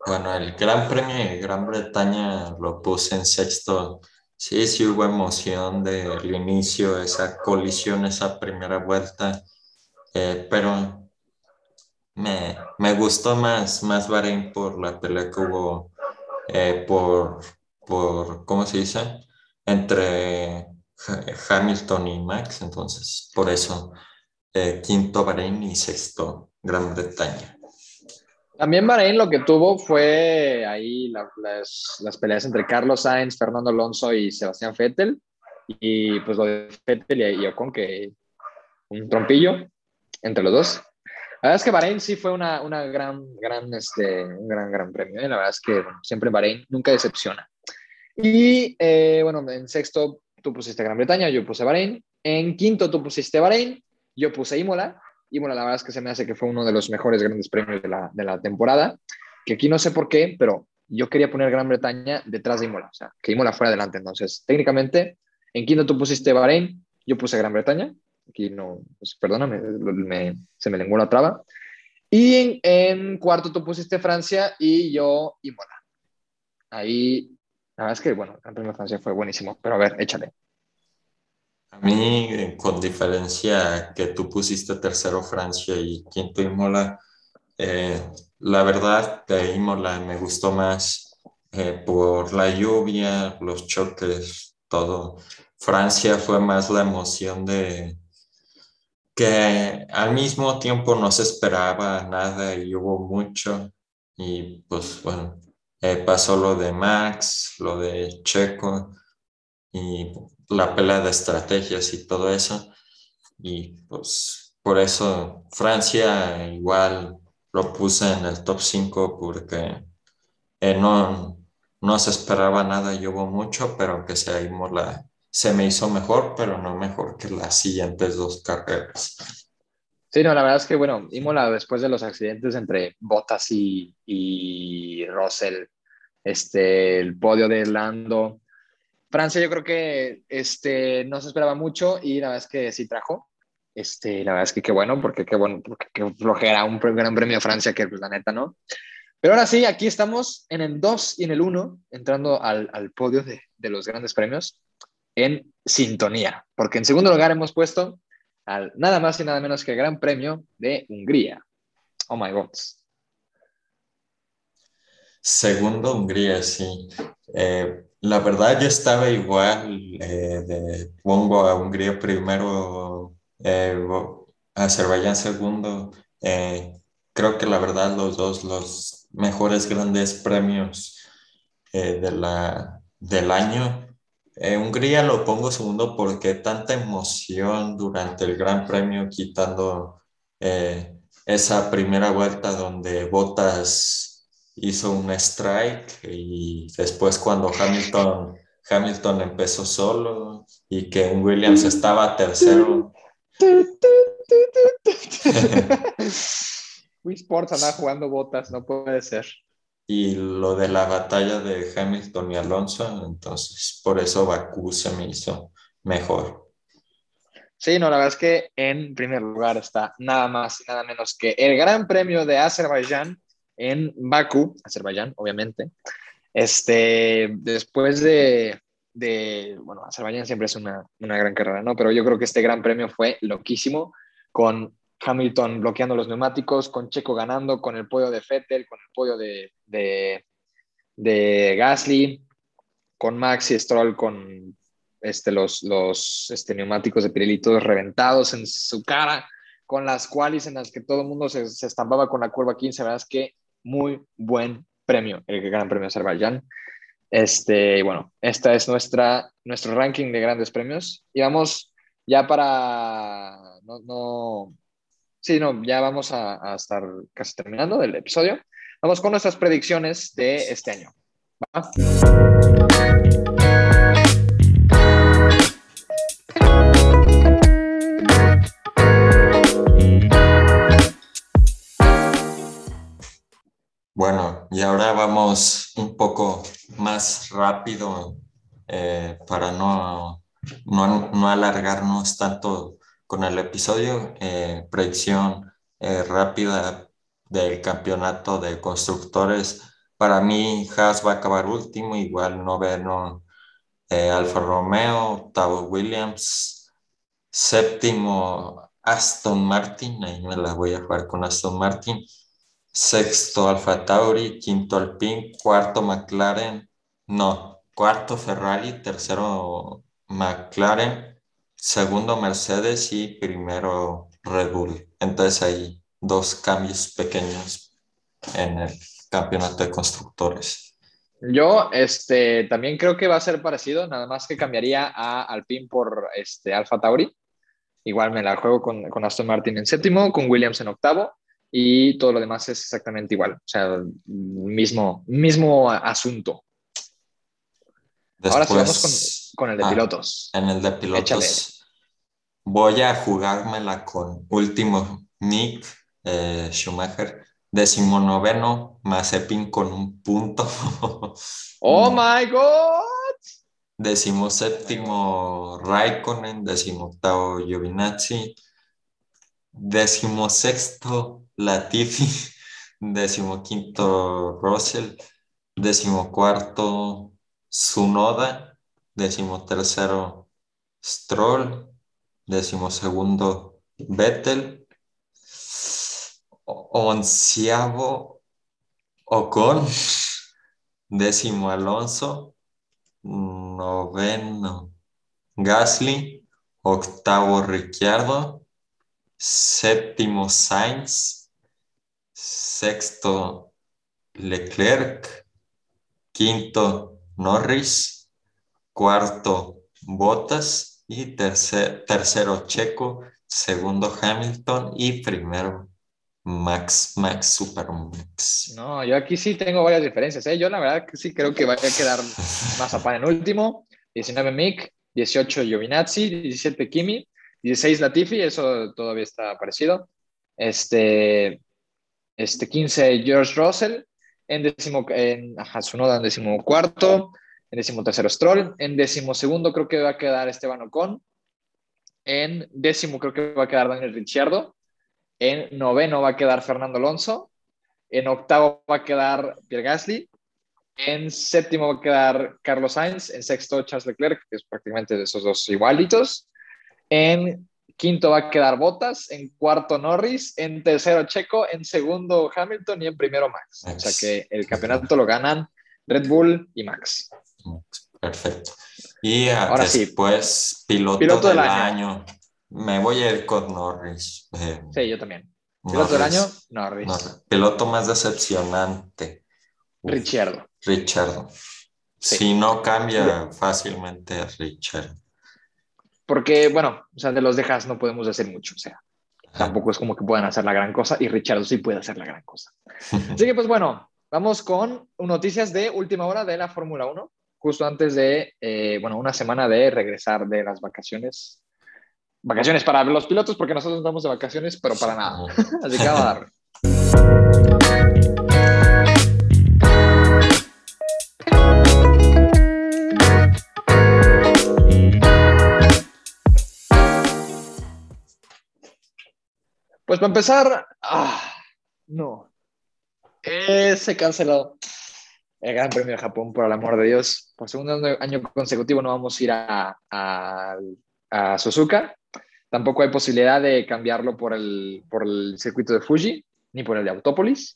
Bueno, el Gran Premio de Gran Bretaña lo puse en sexto Sí, sí hubo emoción del inicio, esa colisión, esa primera vuelta, eh, pero me, me, gustó más, más Bahrein por la pelea que hubo, eh, por, por, ¿cómo se dice? Entre Hamilton y Max, entonces por eso eh, quinto Bahrein y sexto Gran Bretaña. También Bahrein lo que tuvo fue ahí las, las, peleas entre Carlos Sainz, Fernando Alonso y Sebastián Vettel. Y pues lo de Vettel y, Ocon, que un trompillo entre los dos. La verdad es que Bahrein sí fue una, una gran, gran, este, un gran, gran premio. ¿eh? La verdad es que siempre Bahrein nunca decepciona. Y eh, bueno, en sexto tú pusiste Gran Bretaña, yo puse Bahrein. En quinto tú pusiste Bahrein, yo puse Imola. Y bueno, la verdad es que se me hace que fue uno de los mejores grandes premios de la, de la temporada, que aquí no sé por qué, pero yo quería poner Gran Bretaña detrás de Imola, o sea, que Imola fuera adelante. Entonces, técnicamente, en quinto tú pusiste Bahrein, yo puse Gran Bretaña, aquí no, pues, perdóname, me, se me lenguó la traba. Y en, cuarto tú pusiste Francia y yo Imola. Ahí, la verdad es que, bueno, el Premio de Francia fue buenísimo, pero a ver, échale. A mí, con diferencia que tú pusiste tercero Francia y quinto Imola, eh, la verdad de Imola me gustó más eh, por la lluvia, los choques, todo. Francia fue más la emoción de que al mismo tiempo no se esperaba nada y hubo mucho. Y pues bueno, eh, pasó lo de Max, lo de Checo y la pelea de estrategias y todo eso. Y pues por eso Francia igual lo puse en el top 5 porque eh, no, no se esperaba nada hubo mucho, pero que se, la, se me hizo mejor, pero no mejor que las siguientes dos carreras. Sí, no, la verdad es que, bueno, Imola después de los accidentes entre Bottas y, y Russell, este, el podio de Lando, Francia yo creo que este, no se esperaba mucho y la verdad es que sí trajo. Este, la verdad es que qué bueno, porque qué bueno, porque qué flojera un gran premio de Francia que pues, la neta, ¿no? Pero ahora sí, aquí estamos en el 2 y en el 1, entrando al, al podio de, de, los grandes premios en sintonía, porque en segundo lugar hemos puesto al nada más y nada menos que el Gran Premio de Hungría. Oh my God. Segundo Hungría, sí. Eh, la verdad yo estaba igual, eh, de, pongo a Hungría primero, eh, Azerbaiyán segundo. Eh, creo que la verdad los dos, los mejores grandes premios de la, del año. Hungría lo pongo segundo porque tanta emoción durante el Gran Premio, quitando esa primera vuelta donde Botas hizo un strike y después cuando Hamilton, Hamilton empezó solo y que Williams estaba tercero. Wii Sports anda jugando botas, no puede ser. Y lo de la batalla de Hamilton y Alonso, entonces por eso Bakú se me hizo mejor. Sí, no, la verdad es que en primer lugar está nada más y nada menos que el Gran Premio de Azerbaiyán, en Bakú, Azerbaiyán, obviamente. Este, después de, de, bueno, Azerbaiyán siempre es una, una, gran carrera, ¿no? Pero yo creo que este gran premio fue loquísimo con Hamilton bloqueando los neumáticos, con Checo ganando, con el podio de Fettel, con el podio de, de, Gasly, con Max y Stroll con este, los, los este, neumáticos de Pirelli reventados en su cara, con las cuales en las que todo el mundo se, se estampaba con la curva 15, verdad es que muy buen premio, el Gran Premio Azerbaiyán. Este, bueno, esta es nuestra, nuestro ranking de grandes premios. Y vamos ya para, no, no sí, no, ya vamos a, estar casi terminando el episodio. Vamos con nuestras predicciones de este año. Bueno, y ahora vamos un poco más rápido eh, para no, no, alargarnos tanto con el episodio. Eh, predicción eh, rápida del campeonato de constructores. Para mí, Haas va a acabar último, igual noveno Alfa Romeo, octavo Williams, séptimo Aston Martin, ahí me la voy a jugar con Aston Martin sexto Alfa Tauri, quinto Alpine, cuarto McLaren, no, cuarto Ferrari, tercero McLaren, segundo Mercedes y primero Red Bull. Entonces hay dos cambios pequeños en el campeonato de constructores. Yo este, también creo que va a ser parecido, nada más que cambiaría a Alpine por este, Alfa Tauri. Igual me la juego con, con Aston Martin en séptimo, con Williams en octavo y todo lo demás es exactamente igual, o sea, mismo, mismo asunto. Ahora sí vamos con, el de ah, pilotos. En el de pilotos voy a jugármela con último Nick eh, Schumacher, decimonoveno Mazepin con un punto. ¡Oh, my God! Decimoséptimo Raikkonen, decimoctavo Giovinazzi, decimosexto Latifi, decimoquinto Russell, decimocuarto Sunoda, decimotercero Stroll, decimosegundo Vettel, onceavo Ocon, décimo Alonso, noveno Gasly, octavo Ricciardo, séptimo Sainz, sexto Leclerc, quinto Norris, cuarto Bottas y tercero Checo, segundo Hamilton y primero Max, Max Supermax. No, yo aquí sí tengo varias diferencias. ¿eh? Yo la verdad que sí creo que va a quedar más a en último. 19 Mick, 18 Giovinazzi, 17 Kimi, 16 Latifi, eso todavía está parecido. Este, este 15 George Russell, en décimo, en Hasunoda en décimo cuarto, en décimo tercero Stroll, en décimo segundo creo que va a quedar Esteban Ocon, en décimo creo que va a quedar Daniel Ricciardo, en noveno va a quedar Fernando Alonso, en octavo va a quedar Pierre Gasly, en séptimo va a quedar Carlos Sainz, en sexto Charles Leclerc, que es prácticamente de esos dos igualitos, en Quinto va a quedar Bottas, en cuarto Norris, en tercero Checo, en segundo Hamilton y en primero Max. O sea que el campeonato lo ganan Red Bull y Max. Perfecto. Y Ahora después, piloto, del, año. Me voy a ir con Norris. Eh, sí, yo también. Piloto del año, Norris. Piloto más decepcionante. Richardo. Richardo. Si no cambia fácilmente Richard. Porque, bueno, o sea, de los dejas no podemos hacer mucho, o sea, tampoco es como que puedan hacer la gran cosa y Richard sí puede hacer la gran cosa. Así que, pues bueno, vamos con noticias de última hora de la Fórmula 1, justo antes de, eh, bueno, una semana de regresar de las vacaciones. Vacaciones para los pilotos, porque nosotros estamos de vacaciones, pero para nada. Así que vamos a dar. Pues para empezar, ah, no. se canceló el Gran Premio de Japón, por el amor de Dios. Por segundo año consecutivo no vamos a ir a, Suzuka. Tampoco hay posibilidad de cambiarlo por el, por el circuito de Fuji ni por el de Autópolis.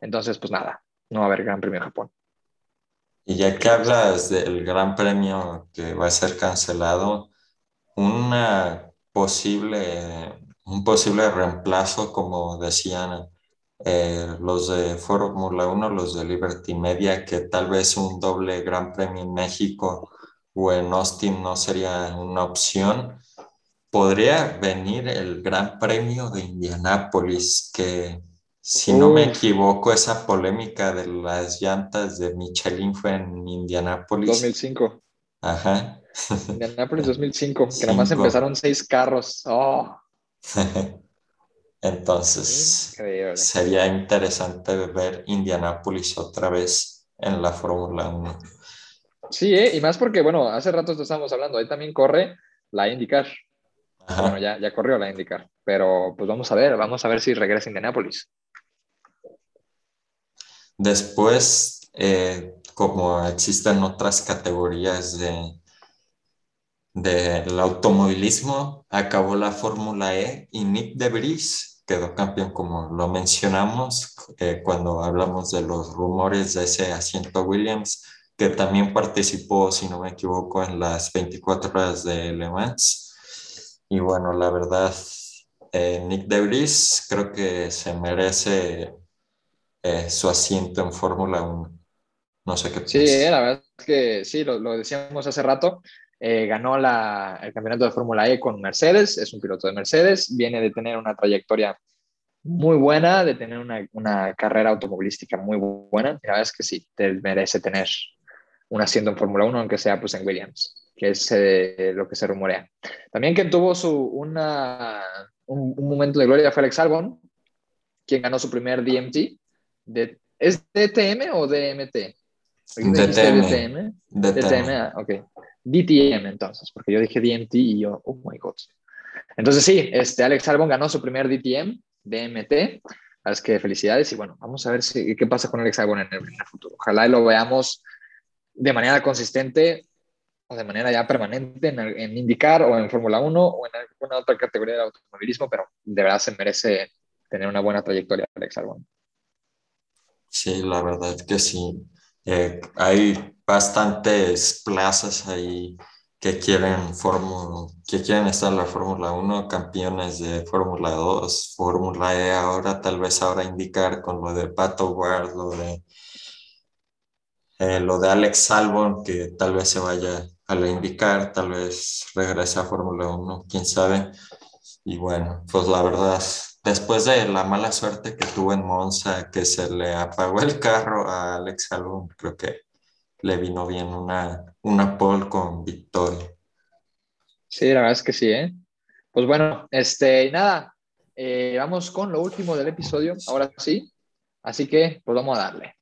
Entonces, pues nada, no va a haber Gran Premio de Japón. Y ya que hablas del Gran Premio que va a ser cancelado, una posible, un posible reemplazo, como decían eh, los de Fórmula 1, los de Liberty Media, que tal vez un doble Gran Premio en México o en Austin no sería una opción podría venir el Gran Premio de Indianápolis, que si no me equivoco, esa polémica de las llantas de Michelin fue en Indianápolis. 2005. Ajá. Indianápolis 2005, que nada más empezaron seis carros. Oh. Entonces, sería interesante ver Indianápolis otra vez en la Fórmula 1. Sí, ¿eh? y más porque, bueno, hace rato estábamos hablando, ahí también corre la IndyCar. Bueno, ya, ya corrió la IndyCar, pero pues vamos a ver, vamos a ver si regresa a Indianapolis. Después, eh, como existen otras categorías de del automovilismo, acabó la Fórmula E y Nick de Vries quedó campeón, como lo mencionamos eh, cuando hablamos de los rumores de ese asiento Williams, que también participó, si no me equivoco, en las 24 horas de Le Mans y bueno, la verdad, eh, Nick Debris creo que se merece eh, su asiento en Fórmula 1. No sé qué Sí, la verdad es que sí, lo, decíamos hace rato. Eh, ganó la, el campeonato de Fórmula E con Mercedes, es un piloto de Mercedes, viene de tener una trayectoria muy buena, de tener una, una carrera automovilística muy buena. la verdad es que sí, te merece tener un asiento en Fórmula 1, aunque sea pues en Williams que es eh, lo que se rumorea. También quien tuvo su, una, un, momento de gloria fue Alex Albon, quien ganó su primer DMT. De, ¿Es DTM o DMT? DTM. DTM. DTM, ah, ok. DTM entonces, porque yo dije DMT y yo, oh my god. Entonces sí, este Alex Albon ganó su primer DTM, DMT. Así que felicidades y bueno, vamos a ver si, qué pasa con Alex Albon en el, futuro. Ojalá lo veamos de manera consistente de manera ya permanente en, en IndyCar o en Fórmula 1 o en alguna otra categoría de automovilismo, pero de verdad se merece tener una buena trayectoria Alex Albon. Sí, la verdad que sí. Eh, hay bastantes plazas ahí que quieren, que quieren estar en la Fórmula 1, campeones de Fórmula 2, Fórmula E, ahora tal vez ahora indicar con lo de Pato Ward, lo de, eh, lo de Alex Albon, que tal vez se vaya al indicar, tal vez regrese a Fórmula 1, quién sabe. Y bueno, pues la verdad, después de la mala suerte que tuvo en Monza, que se le apagó el carro a Alex Albon, creo que le vino bien una, una pole con victoria. Sí, la verdad es que sí, ¿eh? Pues bueno, este, nada, eh, vamos con lo último del episodio, ahora sí. Así que, pues vamos a darle.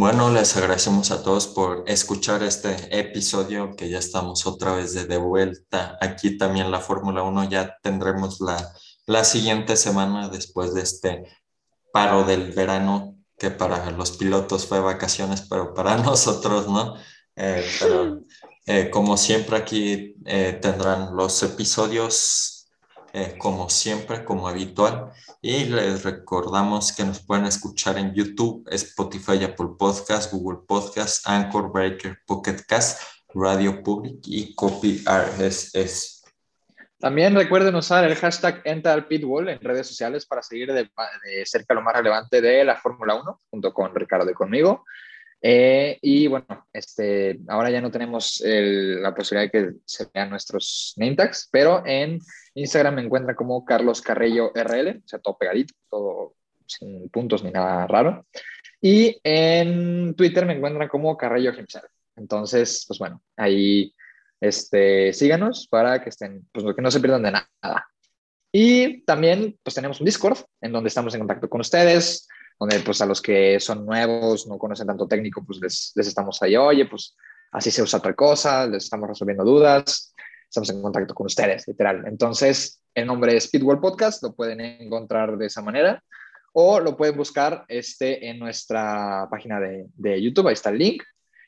Bueno, les agradecemos a todos por escuchar este episodio que ya estamos otra vez de, vuelta. Aquí también la Fórmula 1 ya tendremos la, la siguiente semana después de este paro del verano, que para los pilotos fue vacaciones, pero para nosotros no. Eh, pero eh, como siempre aquí eh, tendrán los episodios eh, como siempre, como habitual. Y les recordamos que nos pueden escuchar en YouTube, Spotify, Apple Podcast, Google Podcast, Anchor Breaker, Pocket Cast, Radio Public y Copy RSS. También recuerden usar el hashtag EnterPitbull en redes sociales para seguir de, de cerca lo más relevante de la Fórmula 1, junto con Ricardo y conmigo. Eh, y bueno, este, ahora ya no tenemos la posibilidad de que se vean nuestros name tags, pero en Instagram me encuentran como Carlos Carrello RL, o sea, todo pegadito, todo sin puntos ni nada raro. Y en Twitter me encuentran como Carrello himself. Entonces, pues bueno, ahí este, síganos para que estén, pues que no se pierdan de nada. Y también, pues tenemos un Discord en donde estamos en contacto con ustedes, donde pues a los que son nuevos, no conocen tanto técnico, pues les, les estamos ahí, oye, pues así se usa otra cosa, les estamos resolviendo dudas, estamos en contacto con ustedes, literal. Entonces, el nombre es Speedwall Podcast, lo pueden encontrar de esa manera o lo pueden buscar este, en nuestra página de, de YouTube, ahí está el link.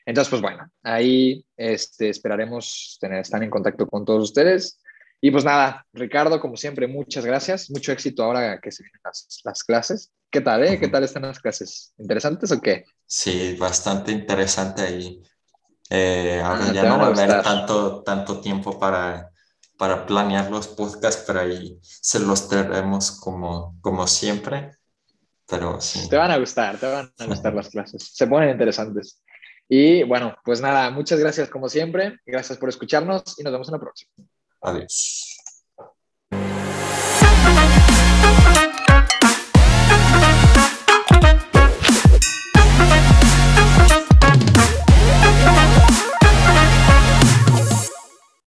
Entonces, pues bueno, ahí este, esperaremos tener, estar en contacto con todos ustedes. Y pues nada, Ricardo, como siempre, muchas gracias. Mucho éxito ahora que se vienen las, las clases. ¿Qué tal, eh? ¿Qué tal están las clases? ¿Interesantes o qué? Sí, bastante interesante ahí. Eh, ahora ah, ya no va a haber tanto, tanto tiempo para, para planear los podcasts, pero ahí se los traeremos como, como siempre. Pero sí. Te van a gustar, te van a gustar las clases. Se ponen interesantes. Y bueno, pues nada, muchas gracias como siempre. Gracias por escucharnos y nos vemos en la próxima. Adiós.